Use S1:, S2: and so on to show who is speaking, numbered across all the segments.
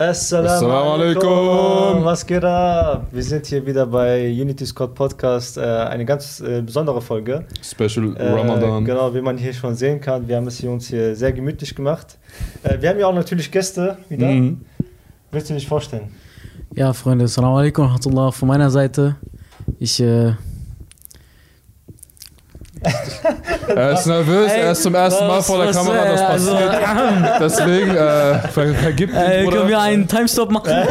S1: Assalamu
S2: Assalamu
S1: alaikum. Was geht ab? Wir sind hier wieder bei Unity Squad Podcast. Äh, eine ganz äh, besondere Folge.
S2: Special
S1: Äh,
S2: Ramadan.
S1: Genau, wie man hier schon sehen kann. Wir haben es hier uns hier sehr gemütlich gemacht. Wir haben ja auch natürlich Gäste wieder.
S2: Mhm.
S1: Willst du dich vorstellen?
S3: Ja, Freunde, Assalamu alaikum rahmatullah von meiner Seite. Ich, äh,
S2: Er ist nervös, er ist zum ersten Mal vor der Kamera, das
S3: also,
S2: passiert. Deswegen äh, ver vergib
S3: äh,
S2: Bruder.
S3: können wir einen Timestop machen?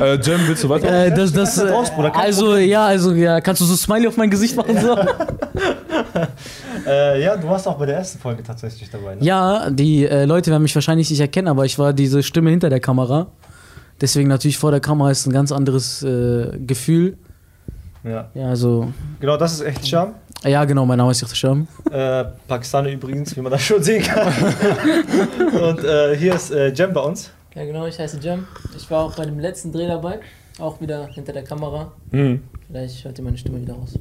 S2: Äh, Jem, willst du weiter?
S3: Äh, das, das, äh, also, ja, also, ja, kannst du so Smiley auf mein Gesicht machen? So?
S1: Äh, ja, du warst auch bei der ersten Folge tatsächlich dabei. Ne?
S3: Ja, die äh, Leute werden mich wahrscheinlich nicht erkennen, aber ich war diese Stimme hinter der Kamera. Deswegen natürlich vor der Kamera ist ein ganz anderes äh, Gefühl.
S1: Ja.
S3: Ja, also,
S1: Genau, das ist echt Scham.
S3: ja, genau, mein Name ist Yachtasham.
S1: Äh, Pakistaner übrigens, wie man das schon sehen kann. Und äh, hier ist äh, Jem bei uns.
S4: Ja, genau, ich heiße Jam. Ich war auch bei dem letzten Dreh dabei. Auch wieder hinter der Kamera.
S2: Mhm.
S4: Vielleicht hört ihr meine Stimme wieder raus.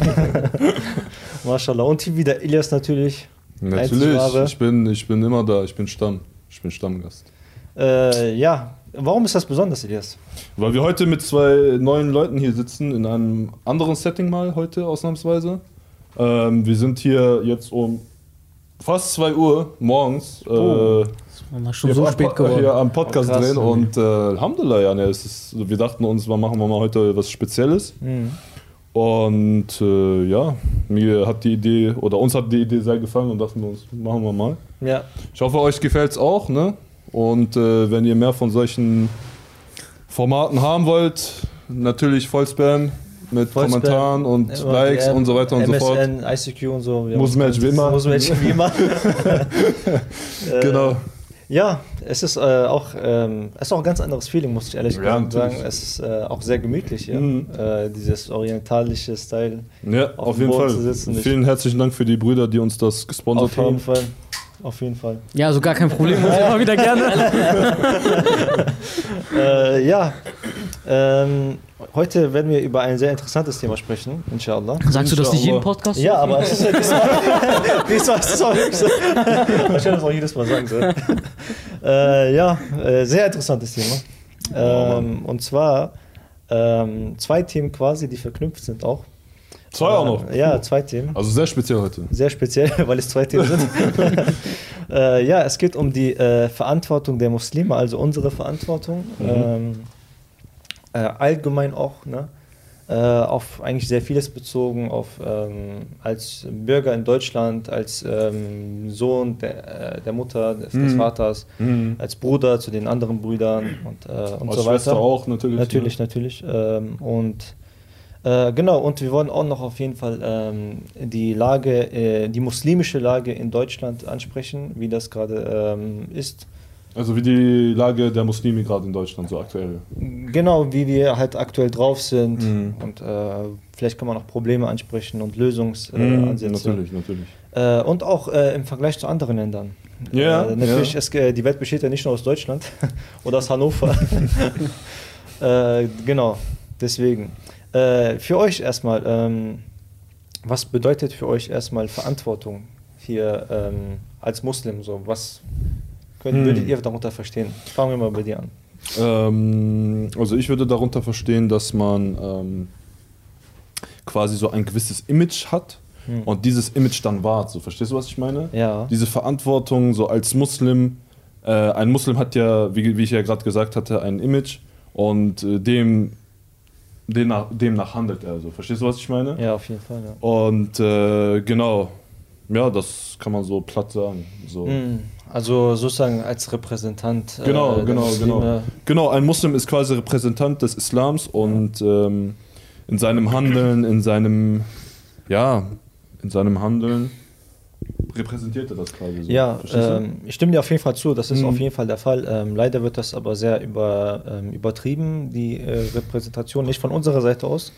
S1: Mashallah. Und hier wieder Ilias natürlich.
S2: Natürlich, ich bin, ich bin immer da, ich bin Stamm. Ich bin Stammgast.
S1: Äh, ja, warum ist das besonders, Ilias?
S2: Weil wir heute mit zwei neuen Leuten hier sitzen, in einem anderen Setting mal heute ausnahmsweise. Ähm, wir sind hier jetzt um fast 2 Uhr morgens äh,
S1: Oh.
S3: Man schon
S2: hier,
S3: so spät
S2: Po- hier
S3: geworden.
S2: am Podcast
S1: Oh, krass.
S2: drehen und äh, Alhamdulillah, ja, ne, ist, wir dachten uns, wir machen wir mal heute was Spezielles.
S1: Mhm.
S2: Und äh, ja, mir hat die Idee, oder uns hat die Idee sehr gefallen und dachten wir uns, machen wir mal.
S1: Ja,
S2: Ich hoffe, euch gefällt es auch, ne? Und äh, wenn ihr mehr von solchen Formaten haben wollt, natürlich Vollspam mit
S1: Vollspam.
S2: Kommentaren und
S1: Immer
S2: Likes und so weiter und so fort.
S1: MSN, ICQ und so. Wir
S2: Muss
S1: haben-
S2: Match wie immer.
S1: Muss Match wie immer. Äh,
S2: Genau.
S1: Ja, es ist äh, auch ähm, es ist auch ein ganz anderes Feeling, muss ich ehrlich
S2: Ja,
S1: sagen.
S2: natürlich.
S1: Es ist äh, auch sehr gemütlich hier.
S2: Mhm.
S1: Äh, dieses orientalische Style.
S2: Ja,
S1: auf
S2: auf,
S1: dem
S2: jeden
S1: Boden
S2: Fall.
S1: zu sitzen, nicht-
S2: Vielen herzlichen Dank für die Brüder, die uns das gesponsert
S1: Auf jeden
S2: haben.
S1: Fall. Auf jeden Fall.
S3: Ja, also gar kein Problem, muss ich immer wieder gerne.
S1: Äh, ja, ähm, heute werden wir über ein sehr interessantes Thema sprechen, inshallah.
S3: Sagst du das nicht jeden
S2: Inshallah.
S3: Podcast?
S1: Ja, aber es ist ja diesmal, diesmal ist es auch werde das auch jedes Mal sagen sollen. Äh, ja, äh, sehr interessantes Thema. Ähm, und zwar ähm, zwei Themen quasi, die verknüpft sind auch.
S2: Zwei auch noch.
S1: Äh, ja, zwei Themen.
S2: Also sehr speziell heute.
S1: Sehr speziell, weil es zwei Themen sind. äh, ja, es geht um die äh, Verantwortung der Muslime, also unsere Verantwortung. Ähm, äh, allgemein auch, ne? Äh, auf eigentlich sehr vieles bezogen, auf ähm, als Bürger in Deutschland, als ähm, Sohn der, äh, der Mutter, des, des
S2: Mhm.
S1: Vaters,
S2: Mhm.
S1: als Bruder zu den anderen Brüdern und, und
S2: Als
S1: so
S2: Schwester
S1: weiter.
S2: auch natürlich.
S1: Natürlich, natürlich. Ähm, und äh, genau, und wir wollen auch noch auf jeden Fall ähm, die Lage, äh, die muslimische Lage in Deutschland ansprechen, wie das gerade ähm, ist.
S2: Also wie die Lage der Muslime gerade in Deutschland so aktuell.
S1: Genau, wie wir halt aktuell drauf sind
S2: Mhm.
S1: und äh, vielleicht kann man auch Probleme ansprechen und Lösungsansätze.
S2: Mhm, natürlich, natürlich.
S1: Äh, und auch äh, im Vergleich zu anderen Ländern.
S2: Ja,
S1: äh, natürlich,
S2: ja.
S1: Es, die Welt besteht ja nicht nur aus Deutschland oder aus Hannover. genau, deswegen. Äh, für euch erstmal, ähm, was bedeutet für euch erstmal Verantwortung hier ähm, als Muslim? So, was könnt,
S2: Hm.
S1: würdet ihr darunter verstehen? Fangen wir mal bei dir an.
S2: Ähm, also ich würde darunter verstehen, dass man ähm, quasi so ein gewisses Image hat
S1: Hm.
S2: und dieses Image dann wahrt. So, verstehst du, was ich meine?
S1: Ja.
S2: Diese Verantwortung so als Muslim. Äh, ein Muslim hat ja, wie, wie ich ja gerade gesagt hatte, ein Image und äh, dem demnach, demnach handelt er. So, verstehst du, was ich meine?
S1: Ja, auf jeden Fall, ja.
S2: Und äh, genau, ja, das kann man so platt sagen. So.
S1: Hm, Also sozusagen als Repräsentant. äh,
S2: Genau,
S1: der
S2: genau,
S1: Muslime.
S2: genau. Genau, ein Muslim ist quasi Repräsentant des Islams und ähm, in seinem Handeln, in seinem, ja, in seinem Handeln repräsentiert er das quasi so.
S1: Ja, ähm, ich stimme dir auf jeden Fall zu, das ist
S2: Mhm.
S1: auf jeden Fall der Fall. Ähm, leider wird das aber sehr über, ähm, übertrieben, die äh, Repräsentation, nicht von unserer Seite aus.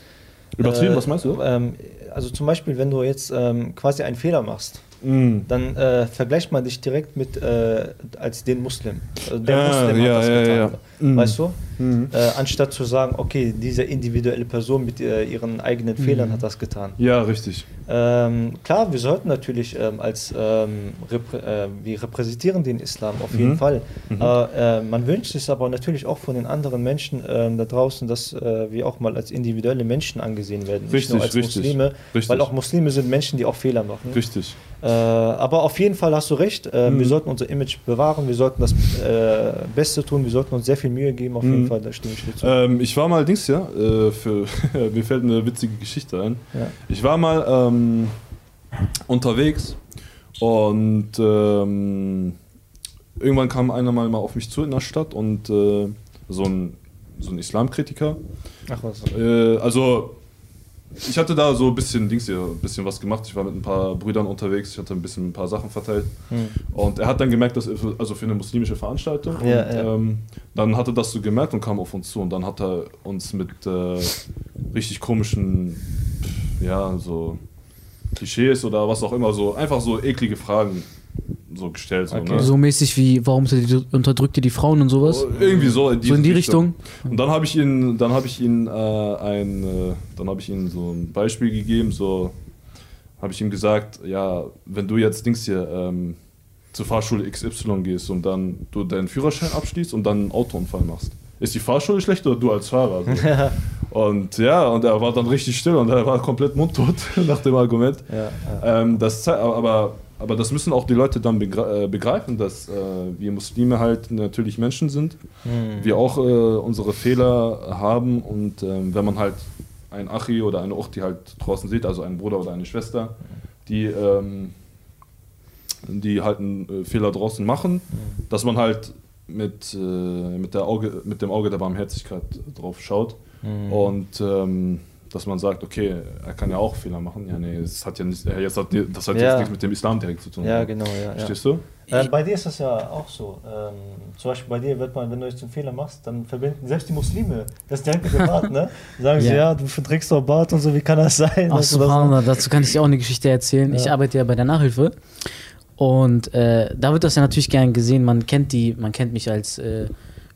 S2: Übertrieben,
S1: Äh,
S2: was meinst du?
S1: Ähm, also zum Beispiel, wenn du jetzt ähm, quasi einen Fehler machst,
S2: Mhm.
S1: dann äh, vergleicht man dich direkt mit äh, als den Muslim. Also der
S2: Ja,
S1: Muslim
S2: ja,
S1: hat das
S2: ja,
S1: getan.
S2: ja. Mhm.
S1: Weißt du?
S2: Mhm.
S1: Äh, anstatt zu sagen, okay, diese individuelle Person mit äh, ihren eigenen Fehlern hat das getan.
S2: Ja, richtig.
S1: Ähm, klar, wir sollten natürlich ähm, als ähm, reprä äh, wir repräsentieren den Islam auf jeden
S2: Mhm.
S1: Fall.
S2: Mhm.
S1: Äh, man wünscht es aber natürlich auch von den anderen Menschen ähm, da draußen, dass wir auch mal als individuelle Menschen angesehen werden, nicht
S2: Richtig,
S1: nur als
S2: richtig,
S1: Muslime,
S2: richtig.
S1: weil auch Muslime sind Menschen, die auch Fehler machen.
S2: Richtig.
S1: Äh, aber auf jeden Fall hast du recht. Äh,
S2: Mhm.
S1: Wir sollten unser Image bewahren, wir sollten das äh, Beste tun, wir sollten uns sehr viel Mühe geben. Auf jeden
S2: Mhm.
S1: Fall, da stimme ich dir zu.
S2: Ähm, ich war mal Dings, ja, äh, für, mir fällt eine witzige Geschichte ein.
S1: Ja.
S2: Ich war mal ähm, unterwegs und ähm, irgendwann kam einer mal, mal auf mich zu in der Stadt und äh, so ein, so ein Islamkritiker.
S1: Ach was.
S2: Also ich hatte da so ein bisschen Dings hier, ein bisschen was gemacht. Ich war mit ein paar Brüdern unterwegs, ich hatte ein bisschen ein paar Sachen verteilt.
S1: Hm.
S2: Und er hat dann gemerkt, dass er- also für eine muslimische Veranstaltung.
S1: Ja,
S2: und,
S1: ja.
S2: Ähm, dann hat er das so gemerkt und kam auf uns zu und dann hat er uns mit äh, richtig komischen, ja, so Klischees oder was auch immer, so einfach so eklige Fragen so gestellt. So,
S1: Okay.
S2: ne?
S3: So mäßig wie, warum unterdrückt ihr die Frauen und sowas?
S2: Irgendwie so in,
S3: So in die Richtung?
S2: Und dann habe ich ihn, dann habe ich ihn äh, ein, äh, dann habe ich ihm so ein Beispiel gegeben, so habe ich ihm gesagt, ja, wenn du jetzt Dings hier ähm, zur Fahrschule XY gehst und dann du deinen Führerschein abschließt und dann einen Autounfall machst, ist die Fahrschule schlecht oder du als Fahrer? So. und ja, und er war dann richtig still und er war komplett mundtot nach dem Argument.
S1: Ja, ja.
S2: Ähm, das, aber, aber das müssen auch die Leute dann begre- äh, begreifen, dass äh, wir Muslime halt natürlich Menschen sind,
S1: Hm.
S2: wir auch äh, unsere Fehler haben und ähm, wenn man halt ein Achi oder eine Uchti halt draußen sieht, also einen Bruder oder eine Schwester, die, ähm, die halt einen äh, Fehler draußen machen, dass man halt mit, äh, mit, der Auge, mit dem Auge der Barmherzigkeit drauf schaut
S1: Hm.
S2: und ähm, dass man sagt, okay, er kann ja auch Fehler machen. Ja, nee, das hat ja nicht, jetzt hat, das hat
S1: Ja.
S2: jetzt nichts mit dem Islam direkt zu tun.
S1: Ja, genau, ja. ja.
S2: Verstehst du?
S1: Äh, bei dir ist das ja auch so. Ähm, zum Beispiel bei dir wird man, wenn du jetzt einen Fehler machst, dann verbinden selbst die Muslime das direkt mit dem Bart, ne? Sagen sie,
S3: Ja.
S1: du trägst doch Bart und so, wie kann das sein?
S3: Ach,
S1: das-
S3: Subhanallah, dazu kann ich dir auch eine Geschichte erzählen. Ich arbeite ja bei der Nachhilfe und äh, da wird das ja natürlich gern gesehen. Man kennt die, man kennt mich als äh,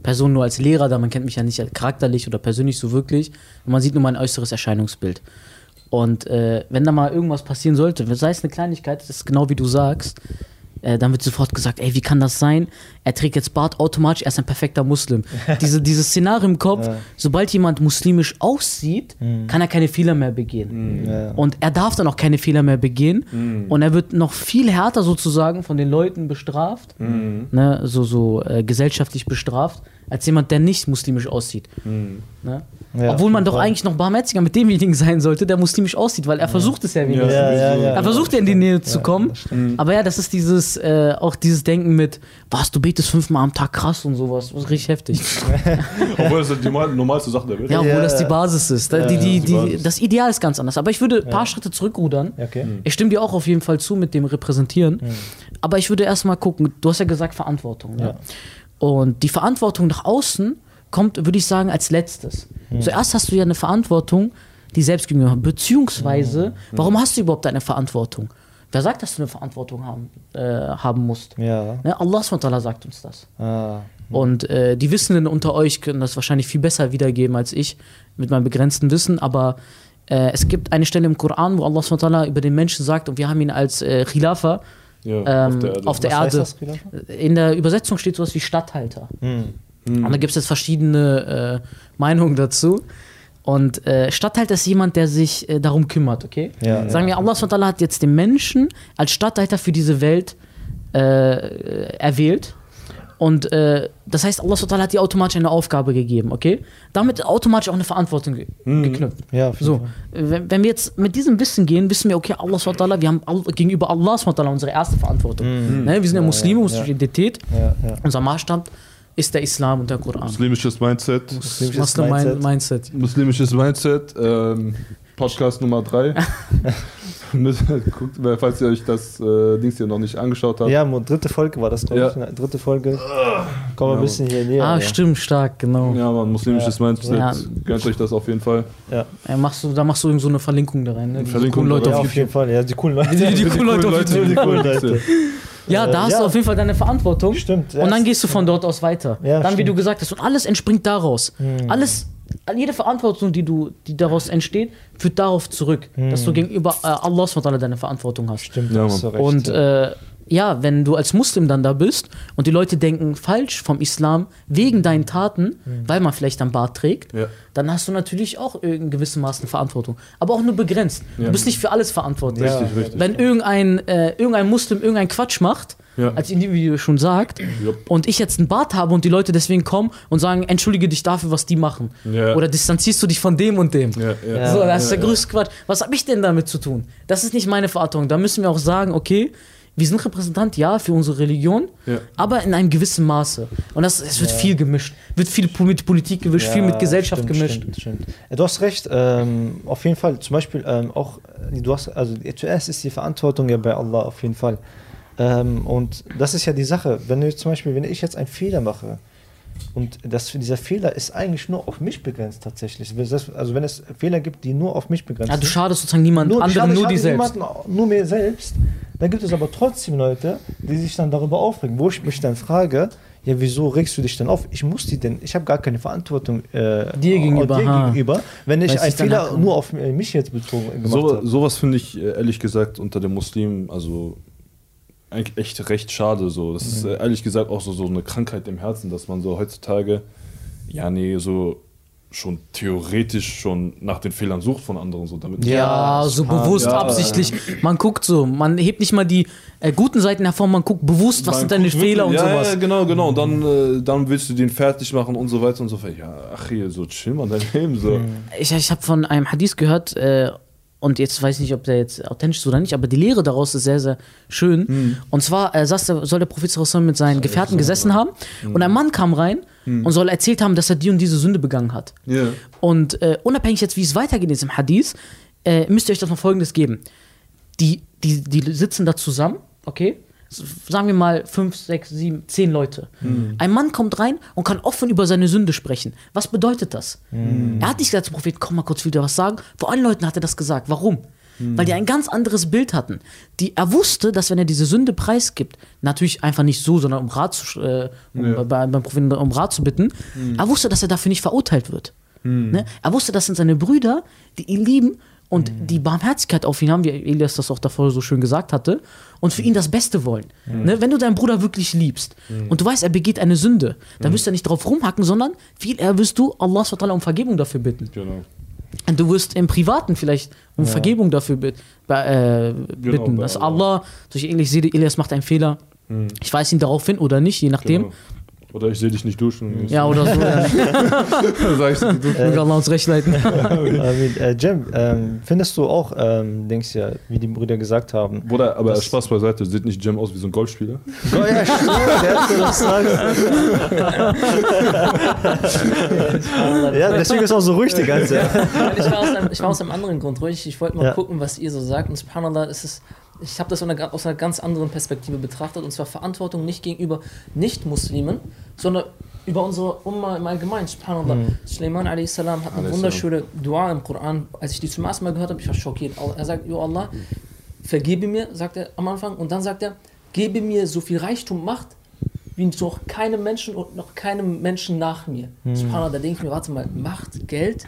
S3: Person nur als Lehrer, da man kennt mich ja nicht charakterlich oder persönlich so wirklich. Und man sieht nur mein äußeres Erscheinungsbild. Und äh, wenn da mal irgendwas passieren sollte, sei es eine Kleinigkeit, das ist genau wie du sagst, äh, dann wird sofort gesagt, ey, wie kann das sein? Er trägt jetzt Bart automatisch, er ist ein perfekter Muslim. Diese, dieses Szenario im Kopf,
S1: Ja.
S3: sobald jemand muslimisch aussieht,
S1: Mhm.
S3: kann er keine Fehler mehr begehen.
S1: Ja.
S3: Und er darf dann auch keine Fehler mehr begehen.
S2: Mhm.
S3: Und er wird noch viel härter sozusagen von den Leuten bestraft,
S2: Mhm.
S3: ne, so, so äh, gesellschaftlich bestraft, als jemand, der nicht muslimisch aussieht.
S2: Mhm.
S3: Ne?
S1: Ja,
S3: Obwohl man doch
S1: Fall.
S3: eigentlich noch barmherziger mit demjenigen sein sollte, der muslimisch aussieht, weil er versucht es ja wenigstens.
S1: Ja, ja, ja,
S3: Er versucht ja in die Nähe zu
S1: Ja,
S3: kommen. Aber ja, das ist dieses, äh, auch dieses Denken mit, was, du betest fünfmal am Tag krass und sowas. Das ist richtig heftig.
S2: Obwohl das die normal- normalste Sache der Welt
S3: Ja,
S2: ist.
S3: obwohl
S1: Ja,
S3: das die
S1: ja.
S3: Basis ist.
S1: Ja,
S3: die,
S1: ja,
S3: die,
S2: die
S3: das Ideal ist ganz anders. Aber ich würde ein paar Schritte zurückrudern.
S1: Ja, Okay.
S3: Ich stimme dir auch auf jeden Fall zu mit dem Repräsentieren. Aber ich würde erstmal gucken, du hast ja gesagt Verantwortung. Ne?
S1: Ja.
S3: Und die Verantwortung nach außen kommt, würde ich sagen, als letztes. Zuerst hast du ja eine Verantwortung, die selbst gegenüber. Beziehungsweise, warum hast du überhaupt eine Verantwortung? Wer sagt, dass du eine Verantwortung haben, äh, haben musst?
S1: Ja.
S3: Ne? Allah SWT sagt uns das.
S1: Ah.
S3: Und äh, die Wissenden unter euch können das wahrscheinlich viel besser wiedergeben als ich mit meinem begrenzten Wissen, aber äh, es gibt eine Stelle im Koran, wo Allah SWT über den Menschen sagt, und wir haben ihn als äh, Khilafa
S2: Ja,
S3: ähm, auf der Erde.
S1: das, Khilafa?
S3: In der Übersetzung steht sowas wie Statthalter.
S1: Hm.
S3: Und da gibt es jetzt verschiedene äh, Meinungen dazu. Und äh, Statthalter ist jemand, der sich äh, darum kümmert, okay?
S1: Ja,
S3: Sagen wir, Allah SWT hat jetzt den Menschen als Statthalter für diese Welt äh, erwählt. Und äh, das heißt, Allah SWT hat dir automatisch eine Aufgabe gegeben, okay? Damit automatisch auch eine Verantwortung ge geknüpft.
S1: Ja,
S3: So, wenn, wenn wir jetzt mit diesem Wissen gehen, wissen wir, okay, Allah SWT, wir haben all, gegenüber Allah SWT unsere erste Verantwortung. Ne? Wir sind ja,
S1: Ja,
S3: Muslime,
S1: ja, ja.
S3: Identität.
S1: Ja, ja.
S3: Unser Maßstab ist der Islam und der Koran.
S2: Muslimisches Mindset.
S1: Muslimisches
S3: Muslim
S1: Mindset.
S3: Mindset.
S2: Muslimisches Mindset. Ähm, Podcast Nummer 3. Guckt, mal, falls ihr euch das äh, Dings hier noch nicht angeschaut habt.
S1: Ja, dritte Folge war das, glaube
S2: Ja.
S1: ich. ne? Dritte Folge. Kommen wir
S2: Ja.
S1: ein bisschen hier näher.
S3: ah,
S1: ja.
S3: stimmt, stark, genau.
S2: Ja, man, muslimisches
S1: Ja.
S2: Mindset.
S3: Ja.
S2: Gönnt euch das auf jeden Fall.
S3: Ja, machst du, da machst du irgend so eine Verlinkung da rein. Ne? Diese
S2: Verlinkung
S3: coolen Leute
S1: Ja,
S3: auf
S1: auf jeden Fall. Ja, die coolen Leute.
S3: Die- die coolen Leute auf
S2: Leute,
S3: YouTube.
S1: die coolen Leute.
S3: Ja, da hast
S1: ja.
S3: du auf jeden Fall deine Verantwortung.
S1: Stimmt.
S3: Und dann gehst du von dort aus weiter.
S1: Ja,
S3: dann, wie
S1: stimmt.
S3: du gesagt hast, und alles entspringt daraus.
S1: Hm.
S3: Alles, jede Verantwortung, die, du, die daraus entsteht, führt darauf zurück, dass du gegenüber äh, Allah deine Verantwortung hast.
S1: Hm. Stimmt,
S2: Ja,
S1: hast du recht.
S3: Und
S1: ja.
S3: äh, ja, wenn du als Muslim dann da bist und die Leute denken falsch vom Islam wegen deinen Taten, weil man vielleicht ein Bart trägt,
S2: Ja.
S3: dann hast du natürlich auch in gewissem Maße eine Verantwortung. Aber auch nur begrenzt.
S2: Ja.
S3: Du bist nicht für alles verantwortlich.
S1: Ja.
S2: Richtig, richtig.
S3: Wenn irgendein, äh, irgendein Muslim irgendein Quatsch macht,
S2: Ja.
S3: als Individuum schon sagt, und ich jetzt einen Bart habe und die Leute deswegen kommen und sagen, entschuldige dich dafür, was die machen. Oder distanzierst du dich von dem und dem. So, das ist der größte Quatsch. Was habe ich denn damit zu tun? Das ist nicht meine Verantwortung. Da müssen wir auch sagen, okay, wir sind Repräsentant, ja, für unsere Religion,
S2: Ja.
S3: aber in einem gewissen Maße. Und das, es wird viel gemischt. Wird viel mit Politik gemischt, viel mit Gesellschaft
S1: stimmt,
S3: gemischt.
S1: Stimmt, stimmt. Ja, Du hast recht, ähm, auf jeden Fall. Zum Beispiel ähm, auch, äh, du hast, also zuerst ist die Verantwortung ja bei Allah auf jeden Fall. Ähm, und das ist ja die Sache. Wenn du zum Beispiel, wenn ich jetzt einen Fehler mache und das, dieser Fehler ist eigentlich nur auf mich begrenzt tatsächlich. Also wenn es Fehler gibt, die nur auf mich begrenzt
S3: Ja, du
S1: sind.
S3: schadest sozusagen niemand
S1: nur, schade,
S3: nur dir selbst.
S1: niemanden, nur mir selbst. Dann gibt es aber trotzdem Leute, die sich dann darüber aufregen, wo ich mich dann frage, ja, wieso regst du dich denn auf? Ich muss die denn, ich habe gar keine Verantwortung äh,
S3: Dir gegenüber,
S1: dir gegenüber wenn ich einen Fehler nur auf äh, mich jetzt bezogen gemacht
S2: So,
S1: habe.
S2: sowas finde ich äh, ehrlich gesagt unter den Muslimen, also eigentlich echt recht schade. So. Das ist äh, ehrlich gesagt auch so, so eine Krankheit im Herzen, dass man so heutzutage, ja, nee, so schon theoretisch schon nach den Fehlern sucht von anderen. So, damit
S3: Ja, so bewusst,
S2: ja.
S3: absichtlich. Man guckt so, man hebt nicht mal die äh, guten Seiten hervor, man guckt bewusst, was
S2: Man
S3: sind deine Fehler und
S2: ja,
S3: sowas.
S2: Ja, genau, genau. Und dann, äh, dann willst du den fertig machen und so weiter und so fort. Ja, ach hier, so chill mal dein Leben. So.
S3: Ich, ich habe von einem Hadith gehört, äh, und jetzt weiß ich nicht, ob der jetzt authentisch ist oder nicht, aber die Lehre daraus ist sehr, sehr schön. Und zwar äh, saß der, soll der Prophet mit seinen Gefährten gesessen haben und ein Mann kam rein und soll erzählt haben, dass er die und diese Sünde begangen hat.
S2: Ja.
S3: Und äh, unabhängig jetzt, wie es weitergeht ist im Hadith, äh, müsst ihr euch das mal folgendes geben. Die, die, die sitzen da zusammen, okay? Sagen wir mal fünf, sechs, sieben, zehn Leute. Ein Mann kommt rein und kann offen über seine Sünde sprechen. Was bedeutet das? Er hat nicht gesagt zum Prophet, komm mal kurz wieder was sagen. Vor allen Leuten hat er das gesagt. Warum? Weil die ein ganz anderes Bild hatten. Die, er wusste, dass wenn er diese Sünde preisgibt, natürlich einfach nicht so, sondern um Rat zu, äh, um,
S2: Ja.
S3: bei, beim Propheten um Rat zu bitten, er wusste, dass er dafür nicht verurteilt wird. Ne? Er wusste, das sind seine Brüder, die ihn lieben und die Barmherzigkeit auf ihn haben, wie Elias das auch davor so schön gesagt hatte, und für ihn das Beste wollen. Ne? Wenn du deinen Bruder wirklich liebst und du weißt, er begeht eine Sünde, dann wirst du nicht drauf rumhacken, sondern viel eher wirst du Allah um Vergebung dafür bitten.
S2: Genau.
S3: Und du wirst im Privaten vielleicht um Vergebung dafür bit äh, bitten.
S2: bei
S3: dass
S2: Allah.
S3: Allah, durch ich sehe, Elias macht einen Fehler. Ich weise ihn darauf hin oder nicht, je nachdem.
S2: Genau. Oder ich sehe dich nicht duschen.
S3: Ja, oder so. ja.
S2: Sag ich, du
S3: Möge Allah uns recht leiten.
S1: äh, äh, Jem, ähm, findest du auch, ähm, denkst ja, wie die Brüder gesagt haben.
S2: Bruder, aber
S1: Das-
S2: Spaß beiseite, sieht nicht Jam aus wie so ein Golfspieler?
S1: Oh ja, stimmt, der sagst. ja, deswegen ist auch so ruhig die ganze Zeit.
S4: Ich, war aus einem, ich war aus einem anderen Grund ruhig. Ich wollte mal
S1: Ja.
S4: gucken, was ihr so sagt. Und subhanallah, es ist, ich habe das aus einer, ganz anderen Perspektive betrachtet. Und zwar Verantwortung nicht gegenüber Nicht-Muslimen, sondern über unsere Umma im Allgemeinen. Subhanallah.
S1: Mhm.
S4: Suleiman a.s. hat eine
S2: A.s..
S4: wunderschöne Dua im Koran. Als ich die zum ersten Mal gehört habe, ich war schockiert. Er sagt, Jo Allah, vergebe mir, sagt er am Anfang. Und dann sagt er, gebe mir so viel Reichtum, Macht, wie noch keinem Menschen und noch keinem Menschen nach mir. Subhanallah, da denke ich mir, warte mal, Macht, Geld,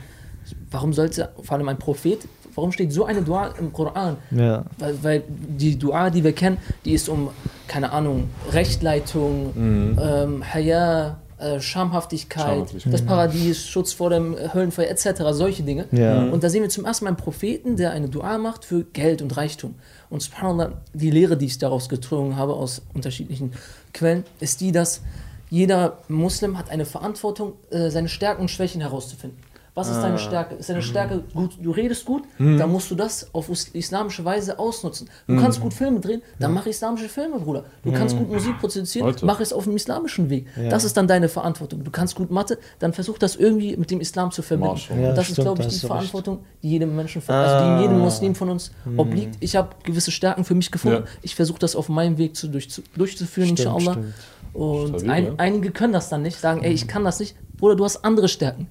S4: warum sollte, vor allem ein Prophet, warum steht so eine Dua im Koran?
S1: Ja.
S4: Weil, weil die Dua, die wir kennen, die ist um, keine Ahnung, Rechtleitung, ähm, Haya, äh, Schamhaftigkeit,
S2: Schamhaftigkeit.
S4: das Paradies, Schutz vor dem Höllenfeuer etc., solche Dinge.
S1: Ja.
S4: Und da sehen wir zum ersten Mal einen Propheten, der eine Dua macht für Geld und Reichtum. Und subhanallah, die Lehre, die ich daraus gezogen habe aus unterschiedlichen Quellen, ist die, dass jeder Muslim hat eine Verantwortung, äh, seine Stärken und Schwächen herauszufinden. Was ist
S1: Ah.
S4: deine Stärke? Ist
S1: Mhm.
S4: deine Stärke gut, du redest gut, dann musst du das auf islamische Weise ausnutzen. Du
S1: Mhm.
S4: kannst gut Filme drehen, dann mach islamische Filme, Bruder. Du kannst gut Musik produzieren,
S2: Alter.
S4: mach es auf dem islamischen Weg.
S1: Ja.
S4: Das ist dann deine Verantwortung. Du kannst gut Mathe, dann versuch das irgendwie mit dem Islam zu verbinden.
S2: Marshall.
S1: Ja,
S4: Und das
S1: stimmt,
S4: ist, glaube ich, die. Verantwortung, die jedem Menschen, also die
S1: Ah.
S4: jedem Muslim von uns obliegt. Ich habe gewisse Stärken für mich gefunden.
S2: Ja.
S4: Ich versuche das auf meinem Weg zu, durch, zu, durchzuführen,
S1: Stimmt,
S4: inshallah.
S1: stimmt.
S4: Und
S2: Stabil,
S4: ein,
S2: ja.
S4: einige können das dann nicht, sagen, ey, ich kann das nicht. Bruder, du hast andere Stärken.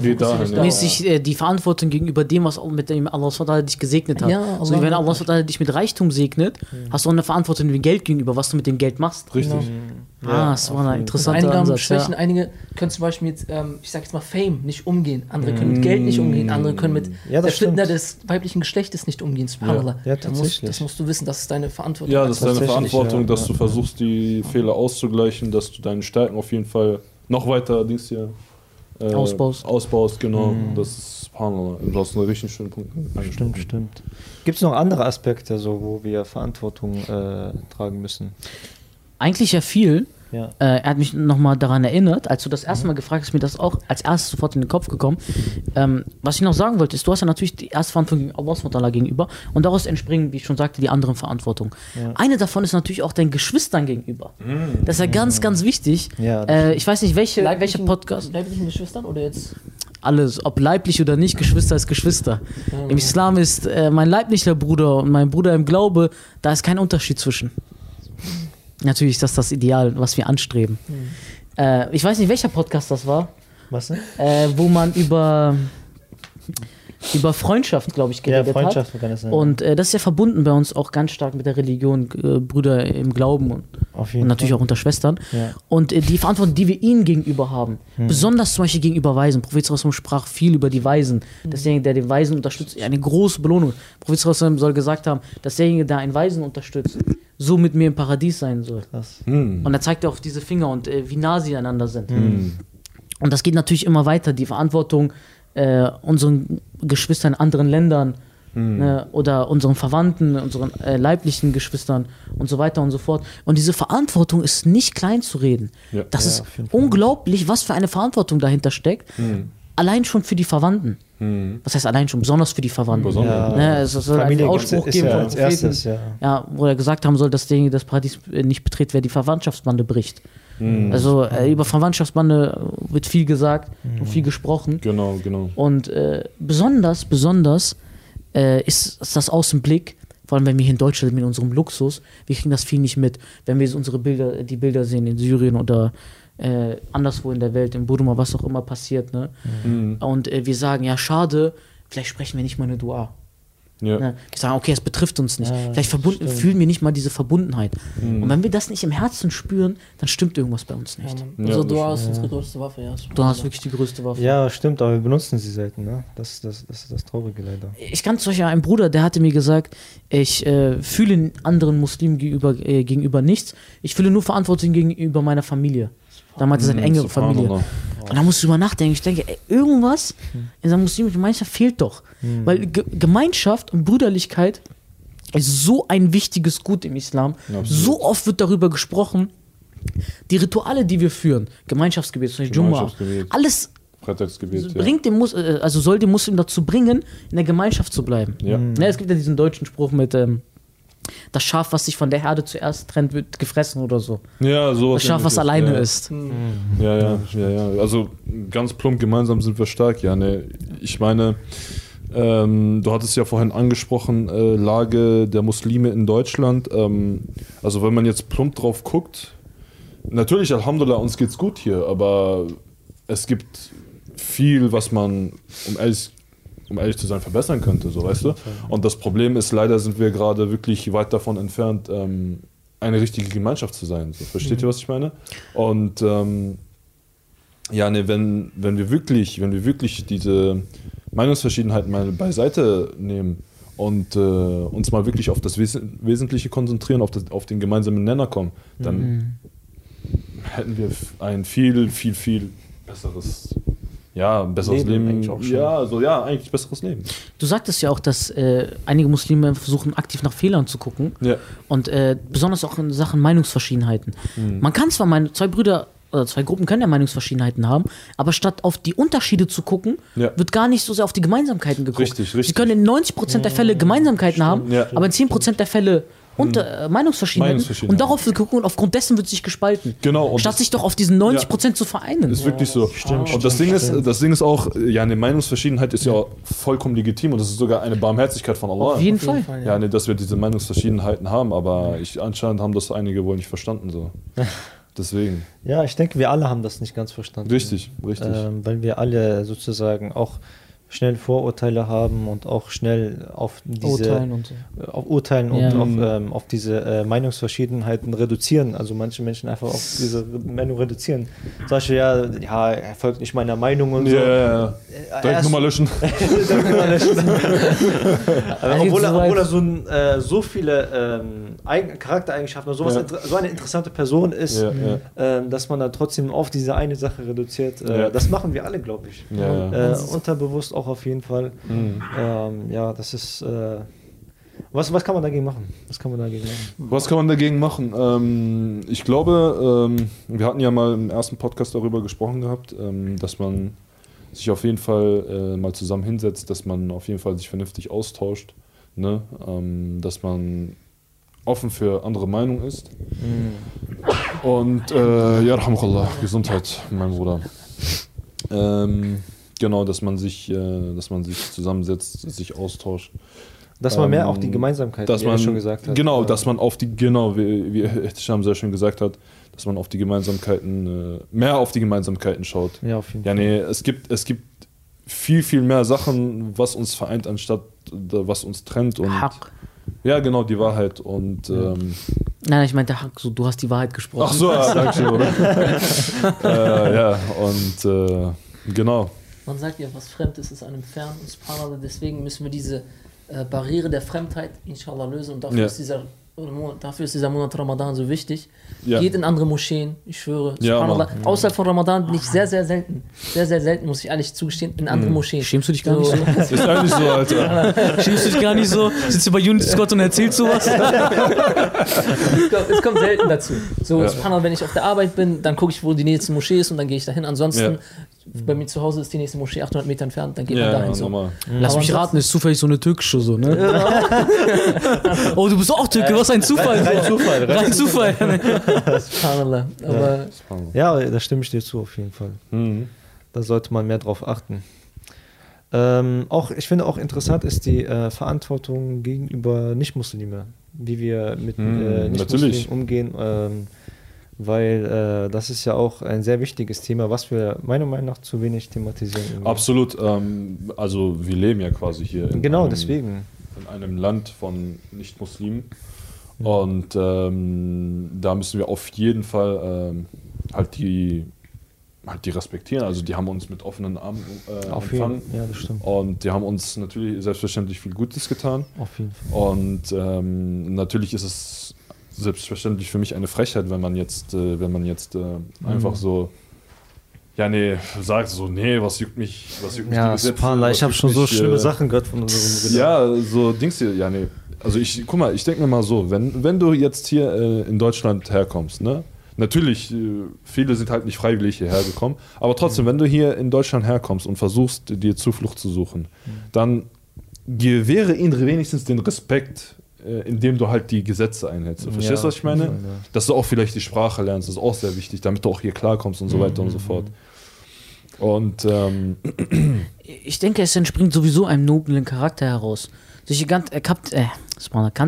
S2: Geht dahin, ja.
S4: Ja.
S3: mäßig äh, die Verantwortung gegenüber dem, was mit dem Allah SWT dich gesegnet hat.
S4: Ja,
S3: so
S4: Allah
S3: wenn Allah SWT dich mit Reichtum segnet, hast du auch eine Verantwortung dem Geld gegenüber, was du mit dem Geld machst.
S2: Richtig.
S3: ah, das war ein
S4: Also
S3: interessanter
S4: einige haben
S3: Ansatz.
S4: Schwächen,
S3: Ja.
S4: einige können zum Beispiel mit, ähm, ich sag jetzt mal, Fame nicht umgehen. Andere können mit Geld nicht umgehen, andere können mit
S1: Ja,
S4: der
S1: stimmt.
S4: des weiblichen Geschlechtes nicht umgehen. Subhanallah.
S1: Ja,
S4: Da musst, das musst du wissen, das ist deine Verantwortung.
S2: Ja, das ist deine Verantwortung,
S1: ja,
S2: dass
S1: ja.
S2: du versuchst, die Fehler auszugleichen, dass du deine Stärken auf jeden Fall noch weiter Dings hier äh,
S3: Ausbaust.
S2: Ausbaust, genau. Das ist Subhanallah. Du hast einen richtig schönen Punkt.
S1: Stimmt, stimmt. Gibt es noch andere Aspekte, so, wo wir Verantwortung äh, tragen müssen?
S3: Eigentlich ja viel.
S1: Ja.
S3: Äh, er hat mich nochmal daran erinnert, als du das erste Mal gefragt hast, ist mir das auch als erstes sofort in den Kopf gekommen. Ähm, was ich noch sagen wollte, ist, du hast ja natürlich die erste Verantwortung gegen Allah gegenüber und daraus entspringen, wie ich schon sagte, die anderen Verantwortung.
S1: Ja.
S3: Eine davon ist natürlich auch deinen Geschwistern gegenüber. Das ist ja ganz, ganz wichtig.
S1: Ja,
S3: äh, ich weiß nicht, welche, welcher Podcast.
S4: Leiblichen Geschwistern oder jetzt?
S3: Alles, ob leiblich oder nicht, Geschwister ist Geschwister. Im Islam ist äh, mein leiblicher Bruder und mein Bruder im Glaube, da ist kein Unterschied zwischen. Natürlich ist das das Ideal, was wir anstreben. Äh, ich weiß nicht, welcher Podcast das war,
S1: Was denn?
S3: äh, wo man über, über Freundschaft, glaube ich,
S1: Ja,
S3: geredet
S1: Freundschaft
S3: hat.
S1: kann das sein.
S3: Und äh, das ist ja verbunden bei uns auch ganz stark mit der Religion, äh, Brüder im Glauben und,
S1: Auf jeden
S3: und natürlich
S1: Fall.
S3: auch unter Schwestern.
S1: Ja.
S3: Und äh, die Verantwortung, die wir ihnen gegenüber haben,
S1: Hm.
S3: besonders zum Beispiel gegenüber Weisen. Prophet Sallallahu sprach viel über die Weisen.
S1: Hm.
S3: Desjenige, der den Weisen unterstützt, eine große Belohnung. Prophet Sallallahu soll gesagt haben, dass derjenige, der einen Weisen unterstützt, so mit mir im Paradies sein soll.
S1: Krass.
S2: Hm.
S3: Und er zeigt auf diese Finger und äh, wie nah sie einander sind.
S2: Hm.
S3: Und das geht natürlich immer weiter. Die Verantwortung äh, unseren Geschwistern in anderen Ländern
S2: Hm.
S3: ne, oder unseren Verwandten, unseren äh, leiblichen Geschwistern und so weiter und so fort. Und diese Verantwortung ist nicht klein zu reden.
S2: Ja.
S3: Das
S1: Ja,
S3: ist unglaublich, was für eine Verantwortung dahinter steckt. Allein schon für die Verwandten.
S2: Hm.
S3: Was heißt allein schon? Besonders für die Verwandten.
S1: Ja.
S3: Ne, es soll
S1: Familie
S3: einen Ausspruch
S1: ist
S3: geben
S1: ja
S3: vom
S1: als
S3: Propheten,
S1: erstes, ja.
S3: ja, wo er gesagt haben soll, dass derjenige das Paradies äh, nicht betritt, wer die Verwandtschaftsbande bricht.
S2: Hm.
S3: Also äh, über Verwandtschaftsbande äh, wird viel gesagt und viel gesprochen.
S2: Genau, genau.
S3: Und äh, besonders, besonders äh, ist, ist das aus dem Blick, vor allem wenn wir hier in Deutschland sind mit unserem Luxus, wir kriegen das viel nicht mit. Wenn wir unsere Bilder, die Bilder sehen in Syrien oder äh, anderswo in der Welt, in Burma, was auch immer passiert, ne?
S2: Hm.
S3: Und äh, wir sagen, ja, schade, vielleicht sprechen wir nicht mal eine Dua.
S2: Ja.
S3: Ne? Wir sagen, okay, es betrifft uns nicht.
S1: Ja,
S3: Vielleicht verbunden,
S1: stimmt.
S3: fühlen wir nicht mal diese Verbundenheit.
S2: Mhm.
S3: Und wenn wir das nicht im Herzen spüren, dann stimmt irgendwas bei uns nicht.
S4: Ja,
S2: das
S4: Dua ist unsere größte Waffe, ja.
S3: Du hast wirklich die größte Waffe.
S1: Ja, stimmt, aber wir benutzen sie selten, ne? Das, das, das ist das Traurige leider.
S3: Ich kann zum Beispiel einen Bruder, der hatte mir gesagt, ich äh, fühle anderen Muslimen gegenüber, äh, gegenüber nichts. Ich fühle nur Verantwortung gegenüber meiner Familie. Damals seine
S2: Hm,
S3: engere Familie. Und da musst du drüber nachdenken. Ich denke, ey, irgendwas in seiner muslimischen Gemeinschaft fehlt doch. Weil Ge Gemeinschaft und Brüderlichkeit ist so ein wichtiges Gut im Islam.
S2: Ja,
S3: so oft wird darüber gesprochen. Die Rituale, die wir führen, Gemeinschaftsgebet, zum Beispiel Jumma, alles
S2: Freitagsgebet, ja.
S3: bringt den Mus äh, also soll den Muslim dazu bringen, in der Gemeinschaft zu bleiben.
S2: Ja.
S3: Ne, es gibt ja diesen deutschen Spruch mit ähm, das Schaf, was sich von der Herde zuerst trennt, wird gefressen oder so.
S2: Ja, sowas
S3: Das Schaf, was alleine
S2: ja.
S3: ist.
S2: Ja, ja, ja, ja. Also ganz plump gemeinsam sind wir stark, ja. Ne. Ich meine, ähm, du hattest ja vorhin angesprochen, äh, Lage der Muslime in Deutschland. Ähm, also wenn man jetzt plump drauf guckt, natürlich, Alhamdulillah, uns geht's gut hier, aber es gibt viel, was man, um ehrlich, um ehrlich zu sein, verbessern könnte, so weißt du. Und das Problem ist, leider sind wir gerade wirklich weit davon entfernt, ähm, eine richtige Gemeinschaft zu sein. So, versteht ihr, was ich meine? Und ähm, ja, ne, wenn, wenn wir wirklich, wenn wir wirklich diese Meinungsverschiedenheiten mal beiseite nehmen und äh, uns mal wirklich auf das Wes Wesentliche konzentrieren, auf, das, auf den gemeinsamen Nenner kommen, dann hätten wir ein viel, viel, viel besseres, ja, ein besseres
S1: Leben
S2: Leben.
S1: eigentlich auch schon.
S2: Ja, also ja, eigentlich besseres Leben.
S3: Du sagtest ja auch, dass äh, einige Muslime versuchen, aktiv nach Fehlern zu gucken.
S2: Ja.
S3: Und äh, besonders auch in Sachen Meinungsverschiedenheiten. Man kann zwar meine zwei Brüder oder zwei Gruppen können ja Meinungsverschiedenheiten haben, aber statt auf die Unterschiede zu gucken,
S2: Ja.
S3: wird gar nicht so sehr auf die Gemeinsamkeiten geguckt.
S2: Richtig, richtig.
S3: Sie können in 90% der Fälle Gemeinsamkeiten haben,
S2: Ja.
S3: aber in 10% der Fälle unter, äh, Meinungsverschiedenheiten.
S2: Meinungsverschiedenheiten.
S3: Und darauf wird geguckt und aufgrund dessen wird sich gespalten.
S2: Genau, und
S3: Statt
S2: das-
S3: sich doch auf diesen 90% zu vereinen.
S2: Ist wirklich so. und das Ding ist, das Ding ist auch, ja, eine Meinungsverschiedenheit ist ja vollkommen legitim und das ist sogar eine Barmherzigkeit von Allah.
S3: Auf jeden
S4: Auf jeden
S3: Fall.
S4: Fall,
S2: ja, nee, dass wir diese Meinungsverschiedenheiten haben, aber ich, anscheinend haben das einige wohl nicht verstanden so. Deswegen.
S1: Ja, ich denke, wir alle haben das nicht ganz verstanden.
S2: Richtig, richtig.
S1: Ähm, weil wir alle sozusagen auch schnell Vorurteile haben und auch schnell auf diese
S3: Urteilen und so.
S1: äh, auf Urteilen
S3: Ja.
S1: und auf, ähm, auf diese äh, Meinungsverschiedenheiten reduzieren. Also manche Menschen einfach auf diese Meinung reduzieren. Zum Beispiel, ja, ja, er folgt nicht meiner Meinung und
S2: ja,
S1: so.
S2: ja, ja.
S1: Äh,
S2: Direkt
S1: erst-
S2: Nummer löschen.
S1: Aber
S3: geht
S1: obwohl,
S3: so
S1: er,
S3: weit.
S1: obwohl er so, ein, äh, so viele ähm, Eigen Charaktereigenschaften und sowas
S2: Ja.
S1: so eine interessante Person ist,
S2: Ja,
S1: ähm, dass man dann trotzdem auf diese eine Sache reduziert. Äh,
S2: Ja.
S1: Das machen wir alle, glaube ich. Äh, unterbewusst auch auf jeden Fall.
S2: Mhm.
S1: Ähm, ja, das ist. Äh, was, was kann man dagegen machen? Was kann man dagegen machen?
S2: Was kann man dagegen machen? Ähm, ich glaube, ähm, wir hatten ja mal im ersten Podcast darüber gesprochen gehabt, ähm, dass man sich auf jeden Fall äh, mal zusammen hinsetzt, dass man auf jeden Fall sich vernünftig austauscht, ne? ähm, dass man offen für andere Meinungen ist. Und äh, ja, Rahmukallah, Gesundheit, mein Bruder. Ähm, genau, dass man sich, äh, dass man sich zusammensetzt, sich austauscht.
S1: Dass man mehr
S2: Ähm,
S1: auch die Gemeinsamkeit,
S2: dass
S1: wie
S2: man
S1: schon gesagt hat.
S2: Genau,
S1: äh,
S2: dass man auf die, genau, wie, wie Ehtisham sehr schön gesagt hat, dass man auf die Gemeinsamkeiten, äh, mehr auf die Gemeinsamkeiten schaut.
S1: Ja, auf jeden
S2: Ja,
S1: Fall.
S2: nee, es gibt, es gibt viel, viel mehr Sachen, was uns vereint, anstatt äh, was uns trennt. Und,
S3: Hack.
S2: Ja, genau, die Wahrheit. Und ähm,
S3: Nein, ich meinte Hack, so, du hast die Wahrheit gesprochen.
S2: ach so, ja, danke schön, oder? äh, ja, und äh, genau.
S4: Man sagt ja, was fremd ist, ist einem fern. Und subhanallah, deswegen müssen wir diese äh, Barriere der Fremdheit inshallah lösen. Und dafür,
S2: Ja.
S4: ist dieser, Monat- dafür ist dieser Monat Ramadan so wichtig.
S2: Ja.
S4: Geht in andere Moscheen, ich schwöre.
S2: Ja,
S4: subhanallah.
S2: Mann.
S4: Außerhalb von Ramadan bin ich sehr, sehr selten, sehr, sehr selten, muss ich ehrlich zugestehen, in andere Moscheen.
S3: Schämst du dich gar nicht so?
S2: Ist eigentlich so, Alter.
S3: Schämst du dich gar nicht so? Sitzt du bei Unity Scott und erzählst sowas?
S4: Es kommt, es kommt selten dazu. So,
S2: Ja.
S4: subhanallah, wenn ich auf der Arbeit bin, dann gucke ich, wo die nächste Moschee ist und dann gehe ich dahin. Ansonsten,
S2: Ja.
S4: Bei mir zu Hause ist die nächste Moschee 800 Meter entfernt, dann geht man
S2: Ja,
S4: dahin. So.
S2: normal.
S3: Lass
S4: Aber
S3: mich raten, ist zufällig so eine türkische so, ne? oh, du bist auch Türke, was ein Zufall.
S1: Rein Zufall, rein
S3: Rein Zufall.
S4: Subhanallah. Aber
S1: Ja, da stimme ich dir zu, auf jeden Fall.
S2: Mhm.
S1: Da sollte man mehr drauf achten. Ähm, auch, ich finde auch interessant ist die äh, Verantwortung gegenüber Nichtmuslime, wie wir mit
S2: Hm,
S1: äh, Nichtmuslimen umgehen, ähm, weil äh, das ist ja auch ein sehr wichtiges Thema, was wir meiner Meinung nach zu wenig thematisieren. irgendwie.
S2: Absolut. Ähm, also wir leben ja quasi hier in
S1: Genau,
S2: einem,
S1: deswegen.
S2: in einem Land von Nicht-Muslimen. Und ähm, da müssen wir auf jeden Fall ähm, halt die halt die respektieren. Also die haben uns mit offenen Armen äh,
S1: Auf jeden
S2: empfangen.
S1: Fall. Ja, das stimmt.
S2: Und die haben uns natürlich selbstverständlich viel Gutes getan.
S1: Auf jeden Fall.
S2: Und ähm, natürlich ist es selbstverständlich für mich eine Frechheit, wenn man jetzt, äh, wenn man jetzt äh,
S1: Mhm.
S2: einfach so, ja nee, sagt so, nee, was juckt mich, was juckt mich
S1: Ja,
S2: die Gesetze,
S1: ich habe schon so
S2: mich,
S1: schlimme
S2: äh,
S1: Sachen gehört von unserem
S2: Ja, so Dings hier, ja nee. Also ich, guck mal, ich denke mir mal so, wenn, wenn du jetzt hier äh, in Deutschland herkommst, ne? Natürlich, äh, viele sind halt nicht freiwillig hierher gekommen, aber trotzdem, wenn du hier in Deutschland herkommst und versuchst, dir Zuflucht zu suchen, dann gewähre ihnen wenigstens den Respekt, äh, indem du halt die Gesetze einhältst. Du verstehst,
S1: Ja,
S2: was ich meine?
S1: Fall, ja.
S2: Dass du auch vielleicht die Sprache lernst, ist auch sehr wichtig, damit du auch hier klarkommst und so weiter und so fort. Und ähm,
S3: Ich denke, es entspringt sowieso einem noblen Charakter heraus. Ich kan- äh, äh,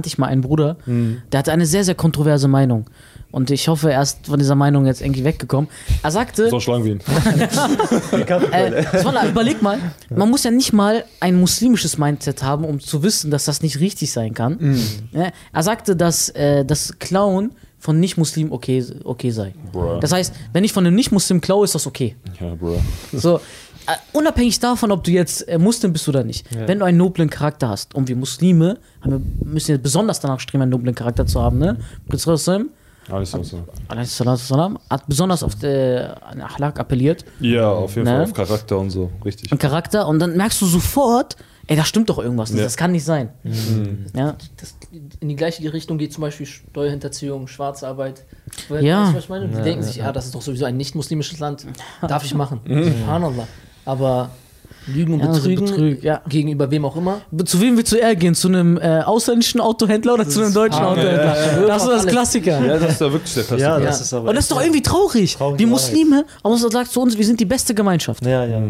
S3: ich mal einen Bruder, der hatte eine sehr, sehr kontroverse Meinung. Und ich hoffe, er ist von dieser Meinung jetzt irgendwie weggekommen. Er sagte,
S2: so schlagen wir ihn.
S3: äh, überleg mal, man muss ja nicht mal ein muslimisches Mindset haben, um zu wissen, dass das nicht richtig sein kann. Ja, er sagte, dass äh, das Klauen von Nicht-Muslimen okay, okay sei.
S2: Bruh.
S3: Das heißt, wenn ich von einem Nicht-Muslim klaue, ist das okay.
S2: Ja, Bro.
S3: So, äh, unabhängig davon, ob du jetzt äh, Muslim bist oder nicht, wenn du einen noblen Charakter hast, und wir Muslime haben wir, müssen ja besonders danach streben, einen noblen Charakter zu haben, ne? Prinz Rasul,
S2: Alles so.
S3: Salam, hat besonders auf äh, an Ahlak appelliert,
S2: Ja, auf jeden
S3: Ne?
S2: Fall auf Charakter und so, richtig.
S3: einen Charakter, und dann merkst du sofort, ey, da stimmt doch irgendwas nicht,
S2: Ja.
S3: das kann nicht sein.
S2: Mhm.
S3: Ja.
S4: Das, in die gleiche Richtung geht zum Beispiel Steuerhinterziehung, Schwarzarbeit. Weil,
S3: Ja.
S4: weißt du, was ich meine? Die denken sich, ja, das ist doch sowieso ein nicht-muslimisches Land, darf ich machen. Subhanallah. Aber Lügen und
S3: Ja, also
S4: Betrügen
S3: Betrüg, ja.
S4: gegenüber wem auch immer.
S3: Zu wem willst du eher gehen? Zu einem äh, ausländischen Autohändler oder zu einem deutschen
S4: Ah,
S3: Autohändler?
S4: ja, ja, ja.
S3: Das ist das
S4: Alles.
S3: Klassiker.
S2: Ja, das ist ja wirklich der Klassiker.
S1: Ja,
S4: Ja.
S1: das ist aber.
S3: Und das ist doch irgendwie traurig. Wir
S1: Wahrheit.
S3: Muslime, Allah sagt zu uns, wir sind die beste Gemeinschaft.
S1: Ja, ja.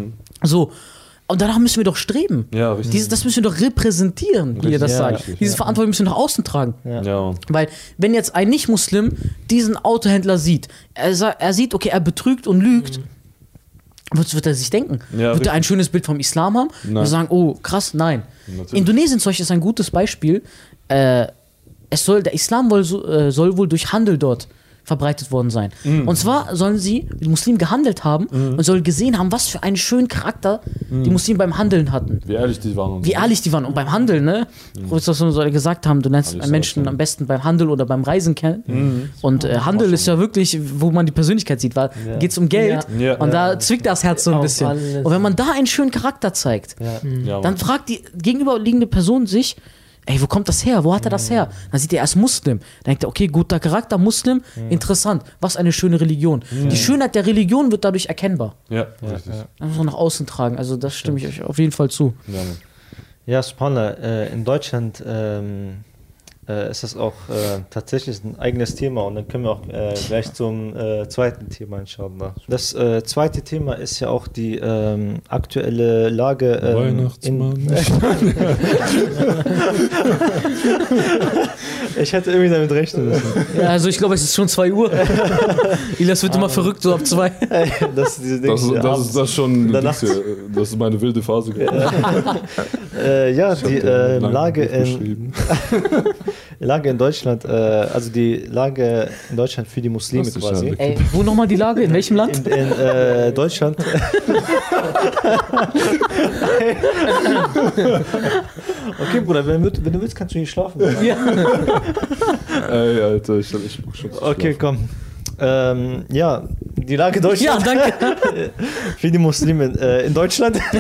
S3: So. Und danach müssen wir doch streben.
S2: Ja, richtig.
S3: Dieses, das müssen wir doch repräsentieren, wie ihr das
S1: ja,
S3: sagt.
S1: richtig,
S3: Diese Verantwortung müssen wir nach außen tragen.
S1: Ja.
S2: ja.
S3: Weil, wenn jetzt ein Nicht-Muslim diesen Autohändler sieht, er, er sieht, okay, er betrügt und lügt, was wird er sich denken?
S2: Ja,
S3: wird
S2: richtig.
S3: er ein schönes Bild vom Islam haben?
S2: Nein.
S3: Und sagen, oh, krass, nein.
S2: Natürlich.
S3: Indonesien zum Beispiel ist ein gutes Beispiel. Äh, es soll, der Islam wohl, äh, soll wohl durch Handel dort verbreitet worden sein.
S2: Mm.
S3: Und zwar sollen sie mit Muslimen gehandelt haben und sollen gesehen haben, was für einen schönen Charakter
S2: Mm.
S3: die Muslime beim Handeln hatten.
S2: Wie ehrlich die waren. Und
S3: Wie ehrlich die waren. Und beim Handeln, ne? Was das soll gesagt haben, du lernst einen Menschen am besten beim Handel oder beim Reisen kennen. Und äh, Handel ist ja wirklich, wo man die Persönlichkeit sieht, weil
S1: Ja.
S3: geht es um Geld
S2: Ja. Ja.
S3: und da zwickt das Herz so ein
S4: Auf
S3: bisschen.
S4: alles.
S3: Und wenn man da einen schönen Charakter zeigt,
S1: Ja.
S2: Ja,
S3: dann fragt die gegenüberliegende Person sich, ey, wo kommt das her? Wo hat er das her? Dann sieht er, er ist Muslim. Dann denkt er, okay, guter Charakter, Muslim, interessant. Was eine schöne Religion. Die Schönheit der Religion wird dadurch erkennbar.
S2: Ja, richtig.
S3: Das muss man nach außen tragen. Also das stimme ich euch auf jeden Fall zu.
S2: Ja,
S1: Subhanallah, äh, in Deutschland ähm, äh, ist das auch äh, tatsächlich ein eigenes Thema und dann können wir auch äh, gleich zum äh, zweiten Thema inshallah. Das äh, zweite Thema ist ja auch die ähm, aktuelle Lage ähm,
S2: Weihnachtsmann.
S1: ich hätte irgendwie damit rechnen müssen.
S3: Ja, also ich glaube, es ist schon 2 Uhr. Ilas wird immer verrückt, so ab 2.
S1: Ey, das,
S2: Das, ist- das ist das schon. Hier, Das ist meine wilde Phase.
S1: äh, ja, die äh, Lage in, Lage in Deutschland, äh, also die Lage in Deutschland für die Muslime quasi.
S3: Ey, wo nochmal die Lage? In welchem Land?
S1: In, in äh, Deutschland. okay, Bruder, wenn, du- wenn du willst, kannst du hier schlafen.
S3: Ja.
S2: Ey, Alter, ich, ich brauch schon zu
S1: Okay, komm. Ähm, ja, die Lage
S3: ja,
S1: Deutschland
S3: danke.
S1: für die Muslime äh, in Deutschland.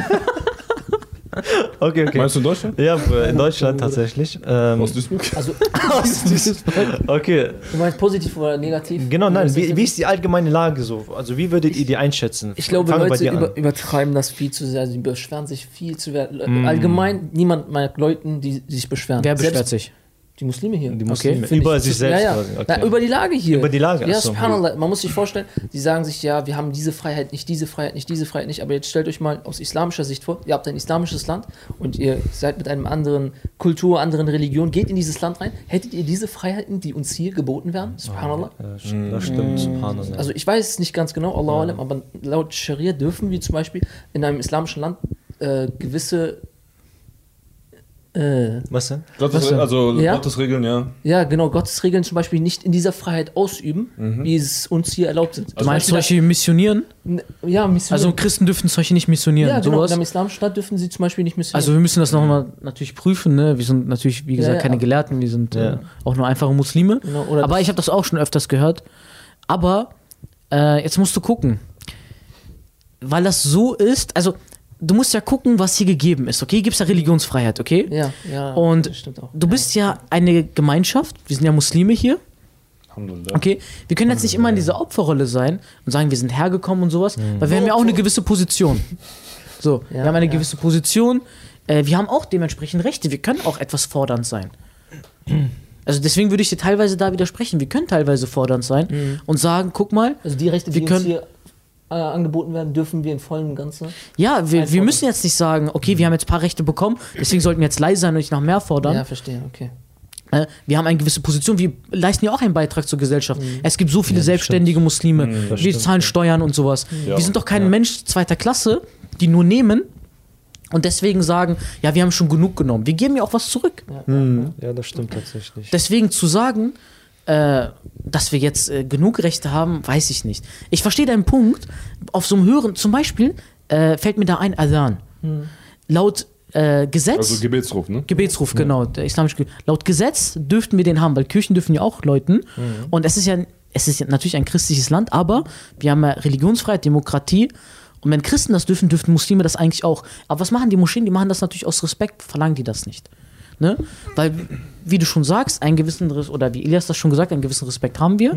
S1: okay, okay.
S2: Meinst du in Deutschland?
S1: Ja, in Deutschland tatsächlich. Ähm,
S2: Aus Duisburg?
S4: Also,
S1: okay,
S4: du meinst positiv oder negativ?
S1: genau, nein. Wie, wie ist die allgemeine Lage so? Also, wie würdet ihr die einschätzen?
S4: Ich glaube,
S1: Fangen
S4: Leute über, übertreiben das viel zu sehr. Also, die beschweren sich viel zu sehr.
S1: Mm.
S4: Allgemein, niemand mag Leuten, die, die sich beschweren.
S3: Wer beschwert
S4: Selbst
S3: sich?
S4: Die Muslime hier.
S1: Die Muslime.
S4: Finde
S1: Über
S4: ich.
S1: sich selbst
S4: ja, ja.
S1: okay.
S4: Na, über die Lage hier.
S1: Über die Lage,
S4: Ja, subhanallah. Man muss sich vorstellen, die sagen sich, ja, wir haben diese Freiheit nicht, diese Freiheit nicht, diese Freiheit nicht. Aber jetzt stellt euch mal aus islamischer Sicht vor, ihr habt ein islamisches Land und ihr seid mit einem anderen Kultur, anderen Religion, geht in dieses Land rein. Hättet ihr diese Freiheiten, die uns hier geboten werden? Subhanallah.
S1: Ja, das stimmt, stimmt, subhanallah.
S4: Also ich weiß es nicht ganz genau, Allah alam, aber laut Scharia dürfen wir zum Beispiel in einem islamischen Land äh, gewisse äh,
S1: Was denn?
S2: Gottes,
S4: denn?
S2: also
S4: Ja?
S2: Gottes Regeln, ja.
S4: ja, genau, Gottesregeln zum Beispiel nicht in dieser Freiheit ausüben, wie es uns hier erlaubt sind.
S3: Du meinst solche missionieren?
S4: N- Ja, Missionieren.
S3: Also Christen dürfen solche nicht missionieren,
S4: ja, genau,
S3: sowas.
S4: im islamischen Staat dürfen sie zum Beispiel nicht missionieren.
S3: Also wir müssen das nochmal natürlich prüfen, ne? Wir sind natürlich, wie gesagt,
S4: ja,
S3: keine
S4: aber-
S3: Gelehrten, wir sind äh,
S1: Ja.
S3: auch nur einfache Muslime.
S4: Genau, oder
S3: Aber ich habe das auch schon öfters gehört. Aber äh, jetzt musst du gucken. Weil das so ist, also du musst ja gucken, was hier gegeben ist, okay? Gibt es ja Religionsfreiheit, okay?
S4: ja, ja,
S3: Und
S4: das stimmt auch.
S3: Du bist ja eine Gemeinschaft, wir sind ja Muslime hier, okay? Wir können jetzt nicht immer in dieser Opferrolle sein und sagen, wir sind hergekommen und sowas, weil wir haben ja auch eine gewisse Position. So, wir
S4: Ja,
S3: haben eine
S4: ja.
S3: gewisse Position, äh, wir haben auch dementsprechend Rechte, wir können auch etwas fordernd sein. Also deswegen würde ich dir teilweise da widersprechen. Wir können teilweise fordernd sein und sagen, guck mal,
S4: Also die Rechte, die
S3: Wir
S4: uns
S3: können-
S4: hier äh, angeboten werden, dürfen wir in vollem Ganzen.
S3: ja, wir, wir müssen jetzt nicht sagen, okay, wir haben jetzt ein paar Rechte bekommen, deswegen sollten wir jetzt leise sein und nicht noch mehr fordern.
S4: Ja, verstehe, okay.
S3: Äh, Wir haben eine gewisse Position, wir leisten ja auch einen Beitrag zur Gesellschaft.
S4: Mhm.
S3: Es gibt so viele selbstständige Muslime, wir
S1: stimmt,
S3: zahlen Steuern und sowas.
S2: Ja.
S3: Wir sind doch kein Mensch zweiter Klasse, die nur nehmen und deswegen sagen, ja, wir haben schon genug genommen. Wir geben ja auch was zurück.
S1: Ja, das stimmt tatsächlich.
S3: Deswegen zu sagen, äh, dass wir jetzt äh, genug Rechte haben, weiß ich nicht. Ich verstehe deinen Punkt. Auf so einem höheren, zum Beispiel, äh, fällt mir da ein Adhan. Laut äh, Gesetz.
S2: Also Gebetsruf, ne?
S3: Gebetsruf, genau, der islamische Ge Laut Gesetz dürften wir den haben, weil Kirchen dürfen ja auch läuten. Und es ist ja, es ist ja natürlich ein christliches Land, aber wir haben ja Religionsfreiheit, Demokratie Und wenn Christen das dürfen, dürfen Muslime das eigentlich auch. Aber was machen die Moscheen? Die machen das natürlich aus Respekt, verlangen die das nicht. Ne? Weil, wie du schon sagst, einen gewissen, oder wie Elias das schon gesagt hat, einen gewissen Respekt haben wir.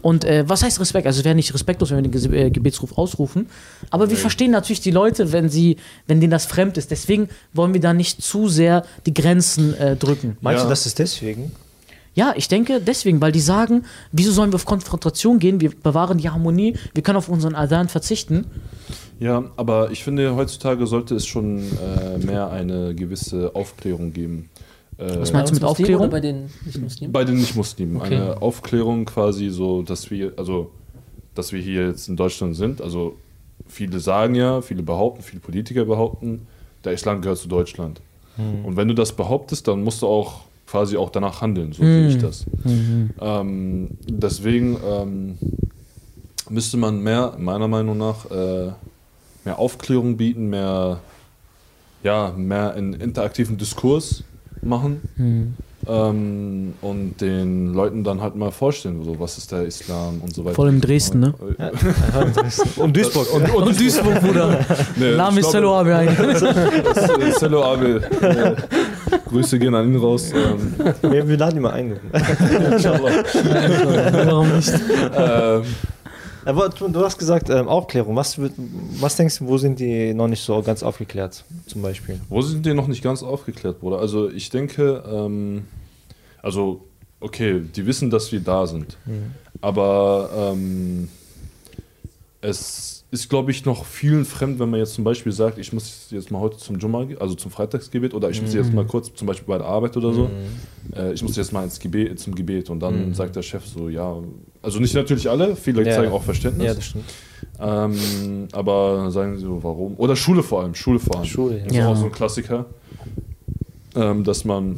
S3: Und äh, was heißt Respekt? Also es wäre nicht respektlos, wenn wir den Ges- äh, Gebetsruf ausrufen. Aber wir verstehen natürlich die Leute, wenn sie, wenn denen das fremd ist. Deswegen wollen wir da nicht zu sehr die Grenzen äh, drücken.
S1: Meinst
S2: Ja.
S1: du, das ist deswegen?
S3: Ja, ich denke deswegen, weil die sagen, wieso sollen wir auf Konfrontation gehen? Wir bewahren die Harmonie, wir können auf unseren Adhan verzichten.
S2: Ja, aber ich finde, heutzutage sollte es schon äh, mehr eine gewisse Aufklärung geben. Äh,
S3: Was meinst du mit Aufklärung?
S4: Bei den Nicht-Muslimen?
S2: Bei den Nicht-Muslimen.
S3: Okay.
S2: Eine Aufklärung quasi so, dass wir, also, dass wir hier jetzt in Deutschland sind. Also, viele sagen ja, viele behaupten, viele Politiker behaupten, der Islam gehört zu Deutschland. Und wenn du das behauptest, dann musst du auch quasi auch danach handeln, so sehe ich das. Ähm, deswegen ähm, müsste man mehr, meiner Meinung nach, äh, mehr Aufklärung bieten, mehr, ja, mehr einen interaktiven Diskurs machen ähm, und den Leuten dann halt mal vorstellen, so, was ist der Islam und so weiter.
S3: Vor allem Dresden, ne?
S1: Und Duisburg.
S2: Und, und,
S3: Und Duisburg, Bruder.
S2: ne,
S3: Name ist Cello
S2: das ist Cello Abel. Grüße gehen an ihn raus. Ähm,
S1: wir, wir laden ihn mal ein.
S3: Warum nicht?
S2: ähm,
S1: Aber du, du hast gesagt, ähm, Aufklärung. Was, was denkst du, wo sind die noch nicht so ganz aufgeklärt, zum Beispiel?
S2: Wo sind die noch nicht ganz aufgeklärt, Bruder? Also ich denke, ähm, also okay, die wissen, dass wir da sind. Aber ähm, es ist, glaube ich, noch vielen fremd, wenn man jetzt zum Beispiel sagt, ich muss jetzt mal heute zum Jumma, also zum Freitagsgebet, oder ich muss jetzt mal kurz, zum Beispiel bei der Arbeit oder so, äh, ich muss jetzt mal ins Gebet, zum Gebet. Und dann sagt der Chef so, ja, also nicht natürlich alle, viele
S1: Ja.
S2: zeigen auch Verständnis.
S1: Ja, das stimmt.
S2: Ähm, aber sagen sie so, warum? Oder Schule vor allem, Schule vor allem.
S1: Schule, ja.
S2: Das ist
S3: Ja.
S2: auch so ein Klassiker, ähm, dass man,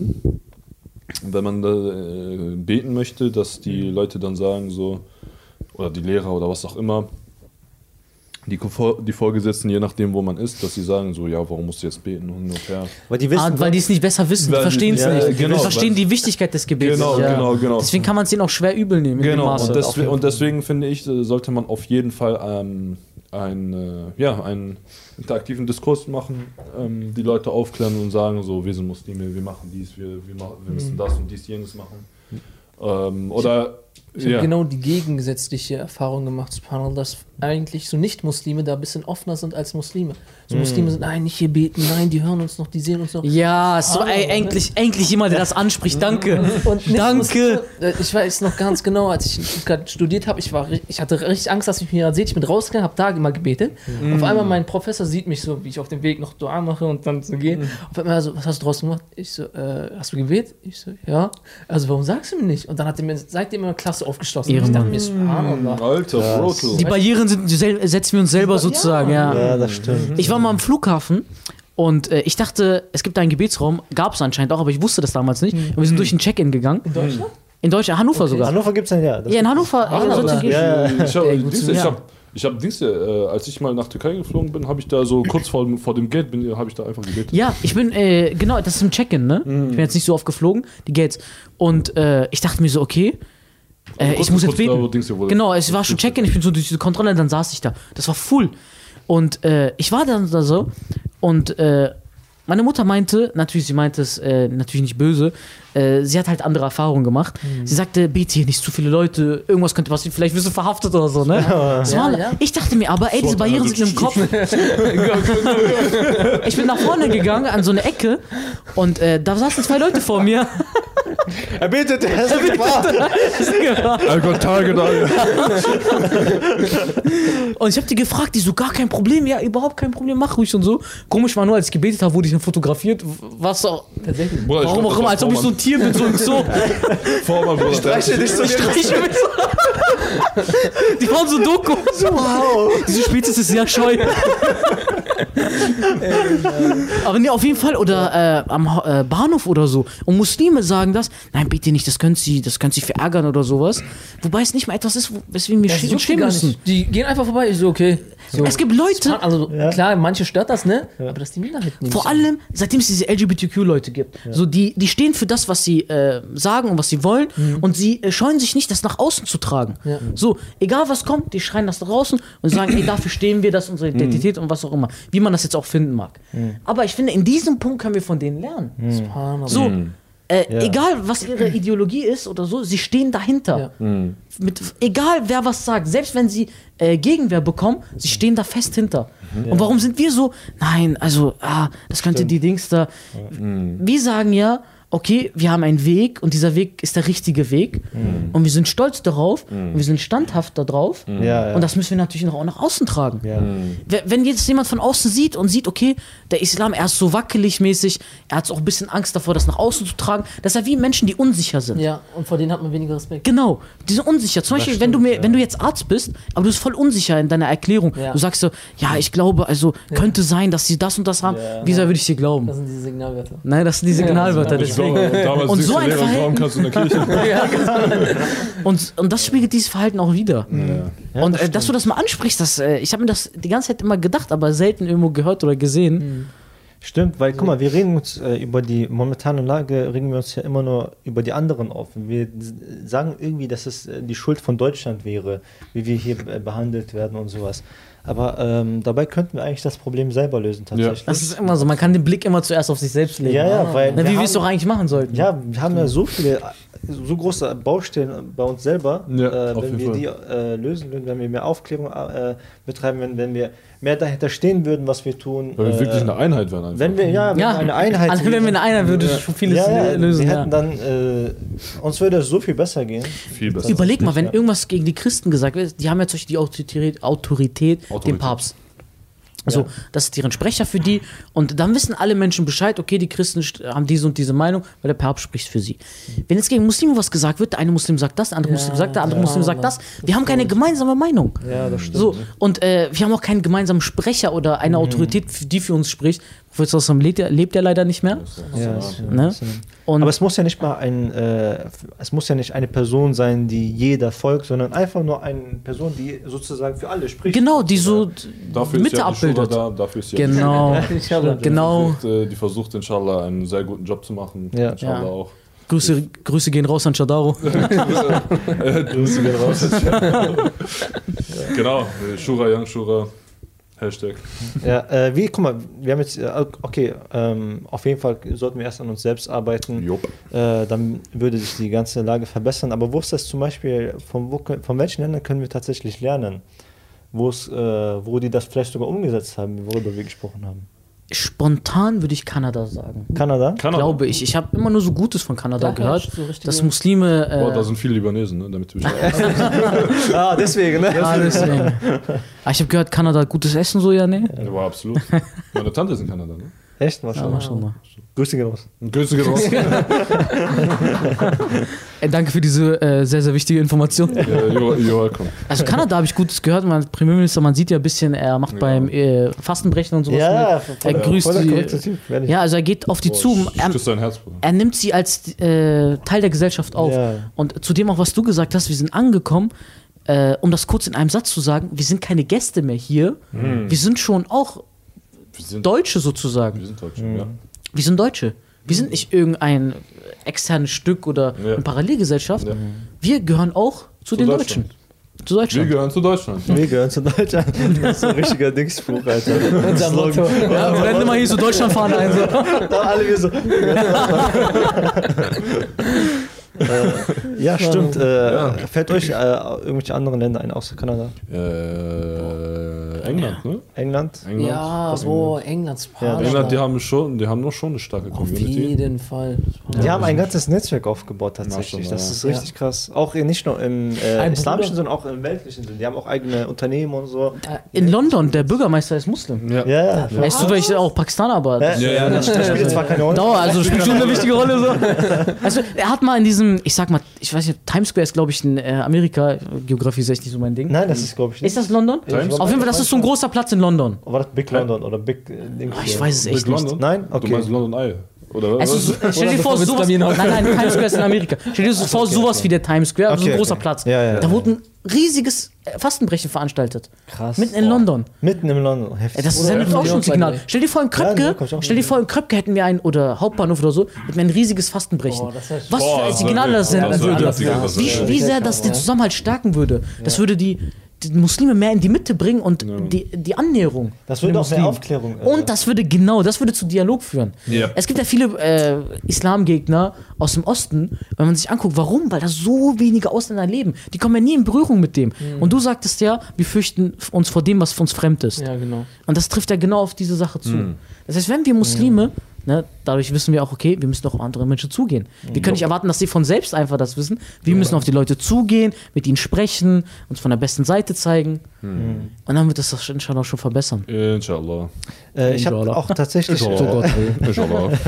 S2: wenn man äh, beten möchte, dass die Leute dann sagen so, oder die Lehrer oder was auch immer, die, die Vorgesetzten, je nachdem, wo man ist, dass sie sagen so, ja, warum musst du jetzt beten und her.
S1: Weil die wissen,
S3: Ah, weil die es nicht besser wissen, die verstehen es
S2: ja,
S3: nicht.
S2: genau,
S3: die verstehen die Wichtigkeit des Gebets.
S2: Genau,
S3: nicht, ja.
S2: genau, genau.
S3: Deswegen kann man es denen auch schwer übel nehmen. in dem
S2: Genau, und,
S3: jeden
S2: und deswegen finde ich, sollte man auf jeden Fall ähm, ein, äh, ja, einen interaktiven Diskurs machen, ähm, die Leute aufklären und sagen, so, wir sind Muslime, wir machen dies, wir, wir, machen, wir müssen das und dies, jenes machen. Ähm, oder,
S4: Ich habe
S2: ja,
S4: genau die gegensätzliche Erfahrung gemacht, subhanallah, dass eigentlich so Nicht-Muslime da ein bisschen offener sind als Muslime. So Muslime sind, nein, nicht hier beten, nein, die hören uns noch, die sehen uns noch.
S3: Ja, so,
S4: Ah,
S3: ey,
S4: ne?
S3: endlich, endlich jemand, der das anspricht. Danke. Danke.
S4: Äh, ich weiß noch ganz genau, als ich Stuttgart studiert habe, ich, war ich hatte richtig Angst, dass ich mich hier seht. Ich bin rausgegangen, habe da immer gebetet. Auf einmal mein Professor sieht mich so, wie ich auf dem Weg noch Dua mache und dann so gehe. Auf einmal so, was hast du draußen gemacht? Ich so, äh, hast du gebetet? Ich so, ja. Also warum sagst du mir nicht? Und dann hat er mir seitdem immer Klasse aufgeschlossen. Ich dachte mir, subhanallah.
S2: Alter, Brutal.
S3: Die Barrieren sind, setzen wir uns selber sozusagen, ja.
S1: Ja, das stimmt.
S3: Ich war mal am Flughafen und äh, ich dachte, es gibt da einen Gebetsraum. Gab es anscheinend auch, aber ich wusste das damals nicht. Und wir sind durch ein Check-in gegangen.
S4: In Deutschland?
S3: In Deutschland, Hannover sogar.
S1: Hannover gibt es ein ja. Das
S3: Ja, in Hannover. Äh.
S1: Ja, ja.
S2: Ich habe ich
S3: ja.
S2: hab, ich hab Dienste, äh, als ich mal nach Türkei geflogen bin, habe ich da so kurz vor, dem- vor dem Gate, habe ich da einfach gebetet.
S3: Ja, ich bin, äh, genau, das ist im Check-in, ne?
S2: Mhm.
S3: Ich bin jetzt nicht so oft geflogen, die Gates. Und äh, ich dachte mir so, okay, äh,
S2: Also
S3: ich muss jetzt beten. Genau, es war schon Check-in, ich bin so durch diese Kontrolle, dann saß ich da. Das war full. Und äh, ich war dann da so und äh, meine Mutter meinte, natürlich, sie meinte es äh, natürlich nicht böse, äh, sie hat halt andere Erfahrungen gemacht.
S2: Mhm.
S3: Sie sagte, bete hier nicht zu viele Leute, irgendwas könnte passieren, vielleicht wirst du verhaftet oder so, ne?
S4: Ja,
S3: war,
S4: ja.
S3: Ich dachte mir aber, ey, diese Barrieren sind im Kopf. ich bin nach vorne gegangen an so eine Ecke und äh, da saßen zwei Leute vor mir.
S1: Er betet, er ist Gefahr.
S2: Alter, Tage da.
S3: Und ich habe die gefragt, die so, gar kein Problem, ja, überhaupt kein Problem, mach ruhig und so. Komisch war nur, als ich gebetet habe, wurde ich dann fotografiert. Was auch,
S4: Tatsächlich.
S2: Bruder, ich
S3: warum auch immer, als ob ich so ein Tier bin, so ein Zoo.
S2: Vormann, Bruder.
S1: Streiche dich so
S3: Streiche mit so. Die waren so Doku. So, wow. Diese Spezies ist sehr scheu. Aber nee, auf jeden Fall. Oder äh, am äh, Bahnhof oder so. Und Muslime sagen das. Nein, bitte nicht, das könnte sie, das könnte sie verärgern oder sowas. Wobei es nicht mal etwas ist, weswegen wir
S4: Das
S3: stehen, müssen.
S4: Die gehen einfach vorbei. Ich so, okay. So.
S3: Es gibt Leute,
S4: Also
S1: Ja.
S4: klar, manche stört das, ne? Aber dass die Minderheit nicht.
S3: Vor allem, seitdem es diese LGBTQ-Leute gibt. So, die, die stehen für das, was sie äh, sagen und was sie wollen und sie äh, scheuen sich nicht, das nach außen zu tragen.
S4: Ja.
S3: So, egal was kommt, die schreien das nach außen und sagen, ey, dafür stehen wir, das ist unsere Identität und was auch immer. Wie man das jetzt auch finden mag. Aber ich finde, in diesem Punkt können wir von denen lernen.
S4: Subhanallah.
S3: So, äh,
S1: Ja.
S3: egal was ihre Ideologie ist oder so, sie stehen dahinter.
S4: Ja.
S3: Mit, egal wer was sagt, selbst wenn sie äh, Gegenwehr bekommen, sie stehen da fest hinter. Und warum sind wir so, nein, also, ah, das könnte die Dings da. Wir sagen ja, okay, wir haben einen Weg und dieser Weg ist der richtige Weg und wir sind stolz darauf und wir sind standhaft darauf
S1: Ja, ja.
S3: und das müssen wir natürlich noch, auch nach außen tragen.
S1: ja.
S3: Wenn- Wenn jetzt jemand von außen sieht und sieht, okay, der Islam, er ist so wackelig mäßig, er hat auch ein bisschen Angst davor, das nach außen zu tragen, das ist ja wie Menschen, die unsicher sind.
S4: Ja, und vor denen hat man weniger Respekt.
S3: Genau, die sind unsicher. Zum Beispiel, wenn, du mir, wenn du jetzt Arzt bist, aber du bist voll unsicher in deiner Erklärung.
S4: Ja.
S3: Du sagst so, ja, ich glaube, also könnte sein, dass sie das und das haben.
S1: Ja.
S3: Wieso würde ich dir glauben?
S4: Das sind diese Signalwörter.
S3: Nein, das sind die Signalwörter.
S2: Glaube, damals
S3: Und so ein Verhalten-
S2: kannst du in der Kirche.
S4: ja, genau.
S3: Und, und das spiegelt dieses Verhalten auch wieder.
S1: Ja,
S3: und
S1: das
S3: äh, dass du das mal ansprichst, das, äh, ich habe mir das die ganze Zeit immer gedacht, aber selten irgendwo gehört oder gesehen.
S1: Stimmt, weil guck mal, wir regen uns äh, über die momentane Lage, regen wir uns ja immer nur über die anderen auf. Wir sagen irgendwie, dass es äh, die Schuld von Deutschland wäre, wie wir hier äh, behandelt werden und sowas. Aber ähm, dabei könnten wir eigentlich das Problem selber lösen tatsächlich.
S3: Das ist immer so, man kann den Blick immer zuerst auf sich selbst legen.
S1: ja, ja, weil
S3: Na, wie wir
S1: haben-
S3: es doch eigentlich machen sollten.
S1: Ja, wir haben ja so viele, so große Baustellen bei uns selber.
S2: Ja,
S1: äh,
S2: auf
S1: wenn wir
S2: jeden
S1: die äh, lösen würden, wenn wir mehr Aufklärung äh, betreiben, wenn, wenn wir mehr dahinter stehen würden, was wir tun.
S2: Weil wir
S1: äh,
S2: wirklich eine Einheit werden einfach.
S1: wenn wir, ja, wenn
S3: Ja,
S1: eine Einheit
S3: Also, wenn wir eine Einheit würde
S1: Ja.
S3: schon vieles
S1: ja, ja,
S3: lösen.
S1: Wir
S3: Ja.
S1: hätten dann, äh, uns würde es so viel besser gehen.
S2: viel besser.
S3: Überleg mal, wenn
S1: Ja.
S3: irgendwas gegen die Christen gesagt wird, die haben ja zum Beispiel die Autorität, Autorität, dem
S2: Autorität.
S3: Papst. So,
S1: Ja.
S3: das ist deren Sprecher für die. Und dann wissen alle Menschen Bescheid, okay, die Christen st- haben diese und diese Meinung, weil der Papst spricht für sie. Wenn jetzt gegen Muslime was gesagt wird, der eine Muslim sagt das, der andere
S4: Ja,
S3: Muslim sagt, der andere
S4: ja.
S3: Muslim sagt das. Wir haben keine gemeinsame Meinung.
S1: Ja, das stimmt.
S3: So, und äh, wir haben auch keinen gemeinsamen Sprecher oder eine Autorität, für- die für uns spricht. Sallallahu lebt, ja- lebt ja leider nicht mehr.
S1: Ja,
S3: Ne?
S1: Aber es muss ja nicht mal ein, äh, es muss ja nicht eine Person sein, die jeder folgt, sondern einfach nur eine Person, die sozusagen für alle spricht.
S3: genau, die so
S2: Dafür
S3: Mitte
S2: ist ja
S3: abbildet.
S2: da, dafür ist ja die
S3: Genau, genau.
S2: Die versucht, äh, die versucht inshallah einen sehr guten Job zu machen.
S1: Ja.
S2: Inshallah
S3: Ja.
S2: auch.
S3: Grüße, Grüße gehen raus an Shadaro.
S2: Grüße gehen raus. genau, äh, Shura, Young Shura, Hashtag.
S1: Ja, äh, wie, guck mal, wir haben jetzt, äh, okay, ähm, auf jeden Fall sollten wir erst an uns selbst arbeiten. Äh, dann würde sich die ganze Lage verbessern. Aber wo ist das zum Beispiel, von, wo, von welchen Ländern können wir tatsächlich lernen? Wo, es, äh, wo die das vielleicht sogar umgesetzt haben, worüber wir gesprochen haben?
S3: Spontan würde ich Kanada sagen.
S1: Kanada?
S2: Kanada.
S3: Glaube ich. Ich habe immer nur so Gutes von Kanada
S4: Da
S3: gehört,
S4: so
S3: dass Muslime. Äh,
S2: Boah, da sind viele Libanesen, ne? damit du weißt.
S1: ah, deswegen, ne?
S3: ja, deswegen. Ah, ich habe gehört, Kanada hat gutes Essen, so ja, ne?
S2: Ja, war absolut. Meine Tante ist in Kanada, ne?
S1: Echt?
S3: Ja,
S1: Maschallah.
S3: mach schon mal.
S1: Grüße gehen raus.
S2: Grüße gehen raus.
S3: Ey, danke für diese äh, sehr, sehr wichtige Information.
S2: ja, you're, you're welcome.
S3: Also Kanada habe ich Gutes gehört. Mein Premierminister, man sieht ja ein bisschen, er macht
S2: Ja.
S3: beim äh, Fastenbrechen und sowas
S1: Ja,
S3: mit. Er grüßt
S1: ehrlich.
S3: Ja, also er geht auf die
S2: Boah,
S3: zu. Er,
S2: Herz,
S3: er nimmt sie als äh, Teil der Gesellschaft auf.
S1: Ja.
S3: Und zudem auch, was du gesagt hast, wir sind angekommen, äh, um das kurz in einem Satz zu sagen, wir sind keine Gäste mehr hier. Wir sind schon auch
S2: Wir sind,
S3: Deutsche sozusagen.
S2: wir sind Deutsche,
S1: Mhm.
S2: ja.
S3: Wir sind Deutsche. Wir sind nicht irgendein externes Stück oder
S2: Ja.
S3: eine Parallelgesellschaft.
S2: Ja.
S3: Wir gehören auch zu,
S2: Zu
S3: den. Deutschen. Zu
S2: Wir
S3: Deutschland.
S2: gehören zu Deutschland.
S1: Wir gehören zu Deutschland. Das ist ein richtiger Dingsspruch, Alter.
S4: Unser Motto.
S3: Ja, blende mal hier so Deutschlandfahne ein. So.
S1: Da alle wir so. äh, ja, stimmt. Äh, Fällt euch äh, irgendwelche anderen Länder ein, außer Kanada?
S2: Äh, England, ne?
S1: England?
S2: England.
S4: Ja, boah, England, Subhanallah.
S2: England, die haben schon, die haben noch schon eine starke
S4: Auf
S2: Community.
S4: jeden Fall.
S1: Die haben ein ganzes Netzwerk aufgebaut tatsächlich. Das
S2: ja.
S1: ist richtig krass. Auch in- nicht nur im äh, islamischen, sondern auch im weltlichen Sinn. Die haben auch eigene Unternehmen und so.
S3: In London, der Bürgermeister ist Muslim.
S2: Ja.
S1: Ja, ja.
S3: Er ist zufällig auch Pakistaner, aber
S1: Ja,
S3: das,
S2: Ja, ja,
S1: das, das spielt jetzt zwar keine Rolle.
S3: Dauer, also spielt schon eine wichtige Rolle. So. Also er hat mal in diesem, ich sag mal, ich weiß nicht, Times Square ist glaube ich in äh, Amerika, Geografie ist echt nicht so mein Ding.
S1: Nein, das ist, glaube ich, nicht.
S3: Ist das London? Auf jeden Fall, das ist so ein großer Platz in London.
S1: War das Big London oder Big äh,
S3: Oh, ich weiß es echt
S2: Big
S3: nicht.
S2: London?
S1: Nein?
S2: Du
S1: Okay.
S2: meinst London Eye. Oder was?
S3: ist, stell dir vor, sowas, nein, nein, Times Square ist in Amerika. Stell dir vor, sowas wie der Times Square, also so
S1: Okay,
S3: ein großer
S1: okay.
S3: Platz.
S1: Ja, ja,
S3: da
S1: ja.
S3: wurde ein riesiges äh, Fastenbrechen veranstaltet.
S1: Krass.
S3: Mitten in London.
S1: Mitten im London. Heftig.
S3: das
S4: Oder
S3: sendet auch schon ein Signal. Stell dir vor, in
S1: Ja,
S3: Kröpke,
S1: auch
S3: stell dir vor, in Kröpke hätten wir ein, oder Hauptbahnhof oder so, hätten wir ein riesiges Fastenbrechen.
S4: Das wär-
S3: Was für ein
S2: das
S3: Signal das senden
S2: das
S3: würde.
S2: das Signal, das
S3: Wie, wie sehr das den Zusammenhalt stärken würde. Das würde die, die Muslime mehr in die Mitte bringen und die, die Annäherung.
S1: Das würde auch mehr. Aufklärung. äh,
S3: Und das würde genau, das würde zu Dialog führen.
S2: Ja.
S3: Es gibt ja viele äh, Islamgegner aus dem Osten, wenn man sich anguckt, warum? Weil da so wenige Ausländer leben. Die kommen ja nie in Berührung mit dem. Und du sagtest ja, wir fürchten uns vor dem, was für uns fremd ist.
S4: Ja, genau.
S3: Und das trifft ja genau auf diese Sache zu. Das heißt, wenn wir Muslime, ne, dadurch wissen wir auch, okay, wir müssen auch auf andere Menschen zugehen. Wir können nicht erwarten, dass sie von selbst einfach das wissen. Wir müssen auf die Leute zugehen, mit ihnen sprechen, uns von der besten Seite zeigen. Und dann wird das das inshallah schon verbessern.
S2: Inshallah.
S1: äh, ich habe auch tatsächlich.
S2: Inshallah.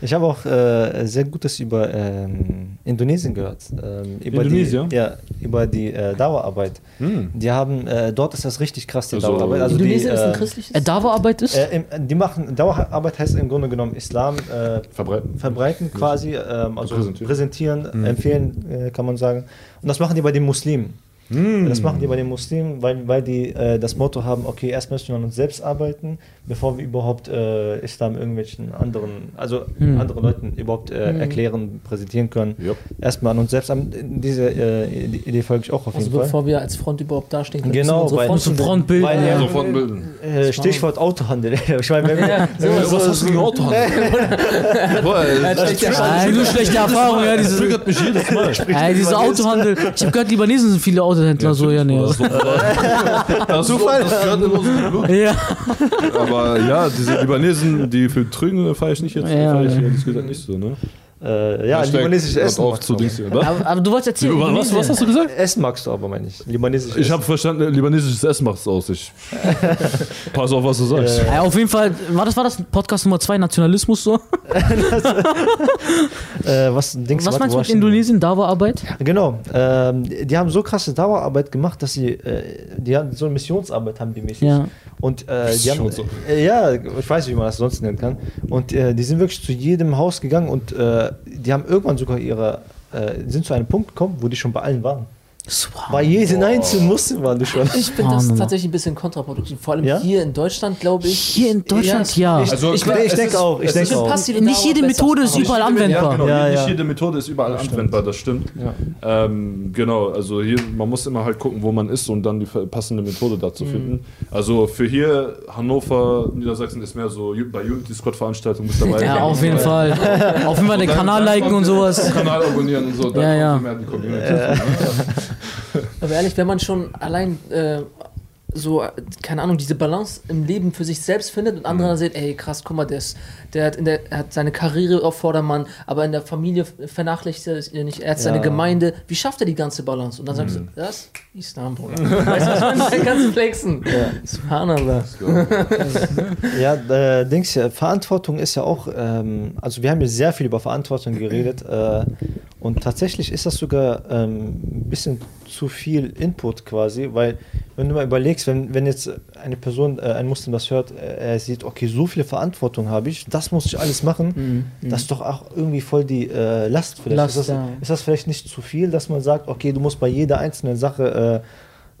S1: Ich habe auch äh, sehr Gutes über ähm, Indonesien gehört. Ähm, über
S2: Indonesien?
S1: Die, ja, über die äh, Dauerarbeit.
S2: Hm.
S1: Die haben, äh, dort ist das richtig krass, die
S2: Also,
S1: Dauerarbeit. Also
S4: Indonesien
S1: die,
S4: ist ein
S1: äh,
S4: christliches.
S3: Äh, Dauerarbeit ist?
S1: äh, im, die machen, Dauerarbeit heißt im Grunde genommen Islam äh,
S2: Verbreiten.
S1: verbreiten quasi, ähm, also
S2: Präsentieren.
S1: präsentieren, empfehlen, äh, kann man sagen. Und das machen die bei den Muslimen. Das machen die bei den Muslimen, weil, weil die äh, das Motto haben, okay, erst müssen wir an uns selbst arbeiten, bevor wir überhaupt äh, Islam irgendwelchen anderen, also anderen Leuten überhaupt äh, erklären, präsentieren können.
S2: Yep.
S1: Erstmal an uns selbst. Diese äh, Idee folge ich auch auf
S4: also
S1: jeden Fall.
S4: bevor wir als Front überhaupt dastehen können,
S1: Genau,
S4: müssen wir
S1: weil-
S4: unsere
S3: Muss ein
S4: Front
S3: Frontbild.
S1: Weil,
S3: ja.
S1: ja,
S2: Sofort bilden.
S1: Äh, Stichwort Autohandel. ich meine, wenn,
S4: Ja,
S2: Was hast du gegen Autohandel? Boah, das
S3: nur schlechte Erfahrung, ja, diese,
S2: triggert mich jedes Mal.
S3: äh, diese Autohandel. Ich habe gehört, Libanesen sind viele Autohändler, so, ja, nee.
S2: Das ist Zufall. Das gehört in unserem Blut.
S3: Ja.
S2: Aber ja, diese Libanesen, die für Trügen feiere ich nicht jetzt.
S3: Ja,
S2: ich
S3: ja.
S2: ehrlich gesagt nicht so, ne?
S1: Äh, ja,
S2: Hashtag
S1: libanesisches Essen.
S2: auf zu Dings hier, was?
S3: Aber, aber du wolltest erzählen,
S2: Über was, was hast du gesagt?
S1: Essen magst du aber, meine ich. Libanesisches
S2: Ich habe verstanden, libanesisches Essen macht's aus. Ich pass auf, was du sagst.
S3: Ja, auf jeden Fall, war das, war das Podcast Nummer 2, Nationalismus so?
S1: Äh, was Dings,
S3: Was meinst du mit? Indonesien, Dauerarbeit?
S1: Genau. Ähm, die haben so krasse Dauerarbeit gemacht, dass sie, äh, die haben so eine Missionsarbeit haben die mäßig.
S3: Ja.
S1: Und äh, die haben, äh, ja, ich weiß nicht, wie man das sonst nennen kann. Und äh, die sind wirklich zu jedem Haus gegangen und äh, die haben irgendwann sogar ihre, äh, sind zu einem Punkt gekommen, wo die schon bei allen waren. Bei jedem einzelnen Muslim waren die schon.
S4: Ich finde das tatsächlich ein bisschen kontraproduktiv. Vor allem
S1: Ja?
S4: hier in Deutschland, glaube ich.
S3: Hier in Deutschland, ja.
S1: Ich,
S2: Also,
S1: ich,
S2: klar,
S1: ich denke
S2: ist-
S1: auch, ich
S2: es
S1: denke auch.
S4: passive
S3: Nicht jede Methode ist überall
S2: Ja,
S3: anwendbar.
S2: genau.
S1: Ja,
S2: nicht
S1: ja.
S2: jede Methode ist überall anwendbar, das stimmt. Ähm, genau, also hier, man muss immer halt gucken, wo man ist und dann die passende Methode dazu finden. Also für hier, Hannover, Niedersachsen ist mehr so bei Unity Squad Veranstaltungen mit dabei.
S3: Ja, auf jeden Fall. Auf jeden Fall den Kanal liken und sowas.
S2: Kanal abonnieren und so, dann
S3: Ja,
S2: kommt
S3: ja.
S2: mehr die Community.
S4: Aber ehrlich, wenn man schon allein äh, so, äh, keine Ahnung, diese Balance im Leben für sich selbst findet und andere dann sieht, ey krass, guck mal, der, ist, der, hat in der er hat seine Karriere auf Vordermann, aber in der Familie vernachlässigt er nicht, er hat seine
S1: Ja.
S4: Gemeinde. Wie schafft er die ganze Balance? Und dann sagst du, das Islam, Bruder. weißt du, was ich meine? Der ganze Flexen. Subhanallah.
S1: Ja, äh, Dings, ja, Verantwortung ist ja auch, ähm, also wir haben hier sehr viel über Verantwortung geredet äh, und tatsächlich ist das sogar ähm, ein bisschen zu viel Input quasi, weil wenn du mal überlegst, wenn, wenn jetzt eine Person, äh, ein Muslim das hört, äh, er sieht, okay, so viel Verantwortung habe ich, das muss ich alles machen, das ist doch auch irgendwie voll die äh, Last vielleicht.
S3: Last,
S1: ist, das,
S3: ja.
S1: ist das vielleicht nicht zu viel, dass man sagt, okay, du musst bei jeder einzelnen Sache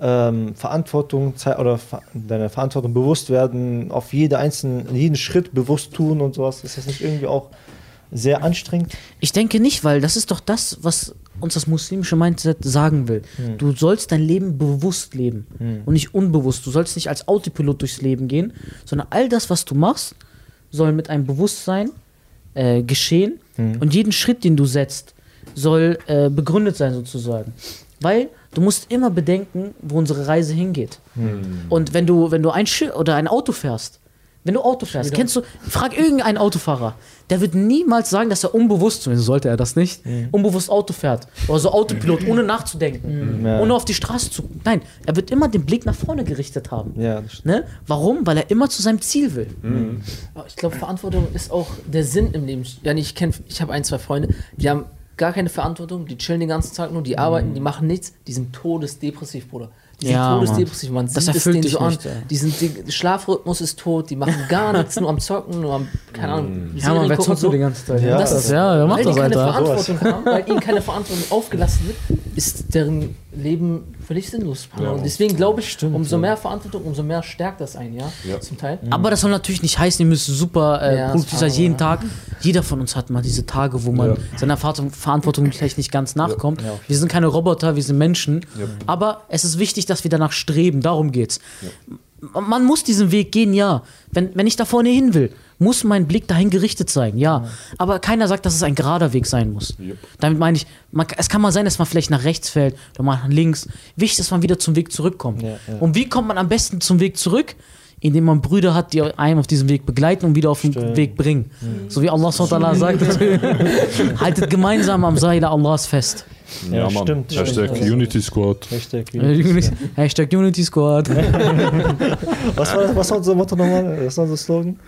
S1: äh, ähm, Verantwortung oder deiner Verantwortung bewusst werden, auf jede einzelnen, jeden Schritt bewusst tun und sowas. Ist das nicht irgendwie auch sehr anstrengend?
S3: Ich denke nicht, weil das ist doch das, was uns das muslimische Mindset sagen will. Du sollst dein Leben bewusst leben und nicht unbewusst. Du sollst nicht als Autopilot durchs Leben gehen, sondern all das, was du machst, soll mit einem Bewusstsein äh, geschehen und jeden Schritt, den du setzt, soll äh, begründet sein sozusagen. Weil du musst immer bedenken, wo unsere Reise hingeht. Und wenn du, wenn du ein Schiff oder ein Auto fährst, wenn du Auto fährst, kennst du, frag irgendeinen Autofahrer, der wird niemals sagen, dass er unbewusst, zumindest sollte er das nicht, unbewusst Auto fährt. Oder so Autopilot, ohne nachzudenken,
S1: Ja.
S3: ohne auf die Straße zu. Nein, er wird immer den Blick nach vorne gerichtet haben.
S1: Ja.
S3: Ne? Warum? Weil er immer zu seinem Ziel will.
S4: Aber Ich glaube, Verantwortung ist auch der Sinn im Leben. Ja, ich kenne, ich habe ein, zwei Freunde, die haben gar keine Verantwortung, die chillen den ganzen Tag nur, die arbeiten, die machen nichts, die sind todesdepressiv, Bruder. Die sind
S3: Ja,
S4: todesdepressiv, man
S3: Das
S4: sieht es
S3: erfüllt
S4: denen
S3: dich
S4: so an. Die sind, die, Schlafrhythmus ist tot, die machen gar nichts, nur am Zocken, nur am, keine Ahnung,
S3: Ja, man, wer zockt so die ganze Zeit?
S1: Ja,
S3: das
S1: das-
S3: ja, wer macht
S4: weil
S3: das,
S4: die keine
S3: Alter?
S4: Verantwortung haben, weil ihnen keine Verantwortung aufgelassen wird, ist deren Leben völlig sinnlos.
S2: Ja,
S4: und deswegen glaube ich,
S1: Stimmt,
S4: umso
S1: ja.
S4: mehr Verantwortung, umso mehr stärkt das ein, ja,
S2: Ja.
S4: zum Teil.
S3: Aber das soll natürlich nicht heißen, ihr müsst super äh,
S4: Ja,
S3: produktiv sein, jeden Tag. Jeder von uns hat mal diese Tage, wo man
S2: Ja.
S3: seiner Verantwortung, vielleicht nicht ganz nachkommt.
S1: Ja.
S3: Wir sind keine Roboter, wir sind Menschen.
S2: Ja.
S3: Aber es ist wichtig, dass wir danach streben. Darum geht's. Man muss diesen Weg gehen, ja. Wenn, wenn ich da vorne hin will, muss mein Blick dahin gerichtet sein, ja. Aber keiner sagt, dass es ein gerader Weg sein muss.
S2: Yep.
S3: Damit meine ich, man, es kann mal sein, dass man vielleicht nach rechts fällt oder mal nach links. Wichtig ist, dass man wieder zum Weg zurückkommt.
S1: Ja, ja.
S3: Und wie kommt man am besten zum Weg zurück? Indem man Brüder hat, die einem auf diesem Weg begleiten und wieder auf den
S1: Stimmt.
S3: Weg bringen. So wie Allah SWT sagt, haltet gemeinsam am Seil Allahs fest.
S1: Ja, stimmt,
S2: Hashtag
S1: stimmt.
S2: Unity Squad.
S1: Hashtag
S3: Hashtag Unity Squad.
S1: was, war das, was war unser Motto nochmal? Was war unser Slogan?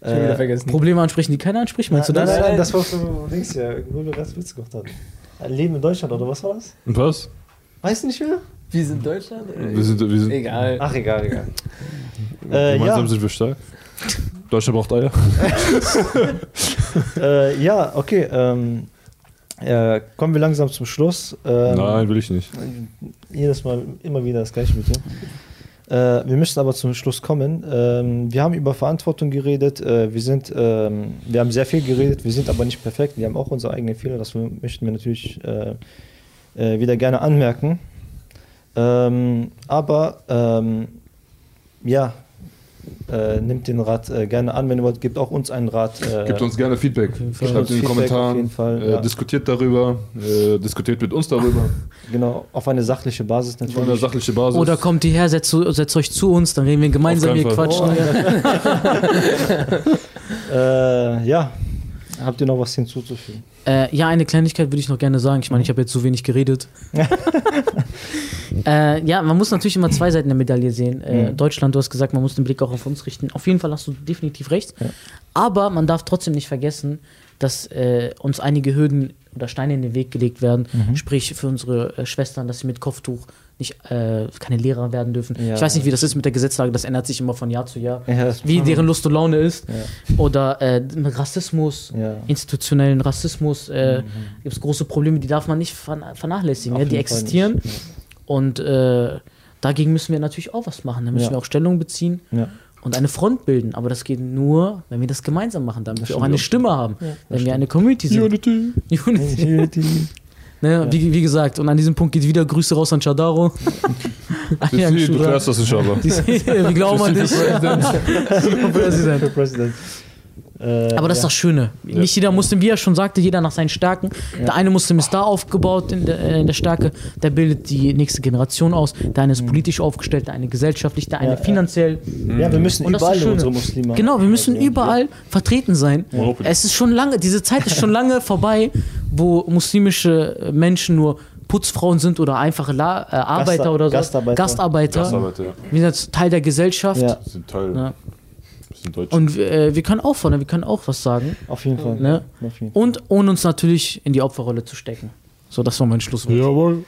S4: Ich hab wieder
S1: Äh,
S4: vergessen.
S3: Probleme ansprechen, die keiner anspricht, meinst du
S1: nein,
S3: das?
S1: nein, nein, das war von links ja, wo wir ganz Witz gemacht haben. Ein Leben in Deutschland, oder was war das?
S2: Und was?
S1: Weißt du nicht mehr?
S4: Wir sind Deutschland?
S2: Wir sind, wir sind,
S4: Egal.
S1: Ach, egal, egal. Äh,
S2: gemeinsam
S1: ja.
S2: sind wir stark. Deutschland braucht Eier.
S1: Äh, ja, okay. Ähm, äh, kommen wir langsam zum Schluss. Ähm,
S2: Nein, will ich nicht.
S1: Jedes Mal immer wieder das gleiche mit dir. Äh, wir müssen aber zum Schluss kommen. Ähm, wir haben über Verantwortung geredet. Äh, wir, sind, ähm, wir haben sehr viel geredet. Wir sind aber nicht perfekt. Wir haben auch unsere eigenen Fehler. Das möchten wir natürlich äh, äh, wieder gerne anmerken. Ähm, aber ähm, ja, äh, nimmt den Rat äh, gerne an. Wenn ihr wollt, gebt auch uns einen Rat. Äh,
S2: Gebt uns gerne Feedback. Schreibt in den
S1: Feedback auf
S2: Kommentaren.
S1: jeden Fall,
S2: äh,
S1: ja.
S2: Diskutiert darüber. Äh, diskutiert mit uns darüber.
S1: Genau, auf eine sachliche Basis
S2: Auf einer
S1: natürlich.
S2: sachlichen Basis.
S3: Oder kommt hierher, setzt, setzt euch zu uns, dann reden wir gemeinsam
S2: Auf
S3: hier
S2: Fall.
S3: quatschen.
S1: Oh, äh, ja, habt ihr noch was hinzuzufügen?
S3: Äh, ja, eine Kleinigkeit würde ich noch gerne sagen. Ich meine, ich habe jetzt so wenig geredet. äh, ja, man muss natürlich immer zwei Seiten der Medaille sehen. Äh,
S1: Mhm.
S3: Deutschland, du hast gesagt, man muss den Blick auch auf uns richten. Auf jeden Fall hast du definitiv recht.
S1: Ja.
S3: Aber man darf trotzdem nicht vergessen, dass äh, uns einige Hürden oder Steine in den Weg gelegt werden.
S1: Mhm.
S3: Sprich für unsere äh, Schwestern, dass sie mit Kopftuch nicht äh, keine Lehrer werden dürfen.
S1: Ja.
S3: Ich weiß nicht, wie das ist mit der Gesetzlage, das ändert sich immer von Jahr zu Jahr.
S1: Ja, das-
S3: Wie deren Lust und Laune ist.
S1: Ja.
S3: Oder äh, mit Rassismus, institutionellen Rassismus, äh, gibt es große Probleme, die darf man nicht verna- vernachlässigen. Ja? Die existieren
S1: nicht.
S3: und äh, dagegen müssen wir natürlich auch was machen. Da müssen wir auch Stellung beziehen und eine Front bilden. Aber das geht nur, wenn wir das gemeinsam machen, damit wir auch eine Stimme haben, wenn wir eine Community sind.
S2: Unity.
S3: Unity. Ne? Wie, wie gesagt, und an diesem Punkt geht wieder Grüße raus an Chadaro.
S2: Du klärst das inshallah.
S3: Wir glauben an dich. Präsident.
S1: Äh,
S3: Aber das ist
S1: ja.
S3: das Schöne. Nicht jeder Muslim, wie er schon sagte, jeder nach seinen Stärken. Der eine Muslim ist da aufgebaut in der, äh, in der Stärke, der bildet die nächste Generation aus. Der eine ist politisch aufgestellt, der eine gesellschaftlich, der eine
S1: Ja, ja.
S3: finanziell.
S1: Ja, wir müssen
S3: Und das ist
S1: überall
S3: das Schöne.
S1: unsere Muslime.
S3: Genau, wir müssen
S1: Also,
S3: überall vertreten sein. Es ist schon lange, diese Zeit ist schon lange vorbei, wo muslimische Menschen nur Putzfrauen sind oder einfache La äh, Arbeiter
S1: Gasta-
S3: oder so.
S1: Gastarbeiter.
S3: Gastarbeiter.
S2: Gastarbeiter, ja.
S3: Wir sind Teil der Gesellschaft.
S1: Ja,
S2: sind Teil. Wir sind Deutsch.
S3: Und äh, wir können auch vorne, wir können auch was sagen.
S1: auf jeden Fall.
S3: Ne?
S1: Auf jeden Fall.
S3: Und ohne uns natürlich in die Opferrolle zu stecken. So, das war mein Schlusswort.
S2: Jawohl.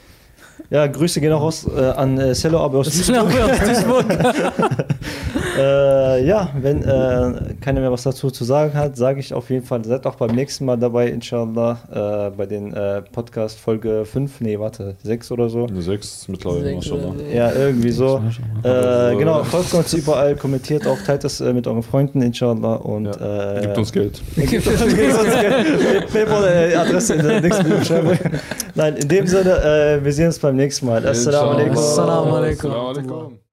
S1: Ja, Grüße gehen auch raus äh, an äh, Cello aber aus
S3: aus Duisburg.
S1: äh, Ja, wenn äh, keiner mehr was dazu zu sagen hat, sage ich auf jeden Fall, seid auch beim nächsten Mal dabei, inshallah, äh, bei den äh, Podcast Folge 5, nee, warte, 6 oder so.
S2: Eine 6 mittlerweile,
S4: so.
S1: Ja, irgendwie so. Äh, genau, folgt uns überall, kommentiert auch, teilt es äh, mit euren Freunden, inshallah. Und
S2: Ja.
S1: äh,
S2: Gibt uns Geld.
S1: Gebt uns Geld. PayPal-Adresse in der nächsten Videobeschreibung. Nein, in dem Sinne, äh, wir sehen uns beim nächsten Mal. Assalamu alaikum.
S3: Assalamu alaikum.
S2: Assalamu alaikum.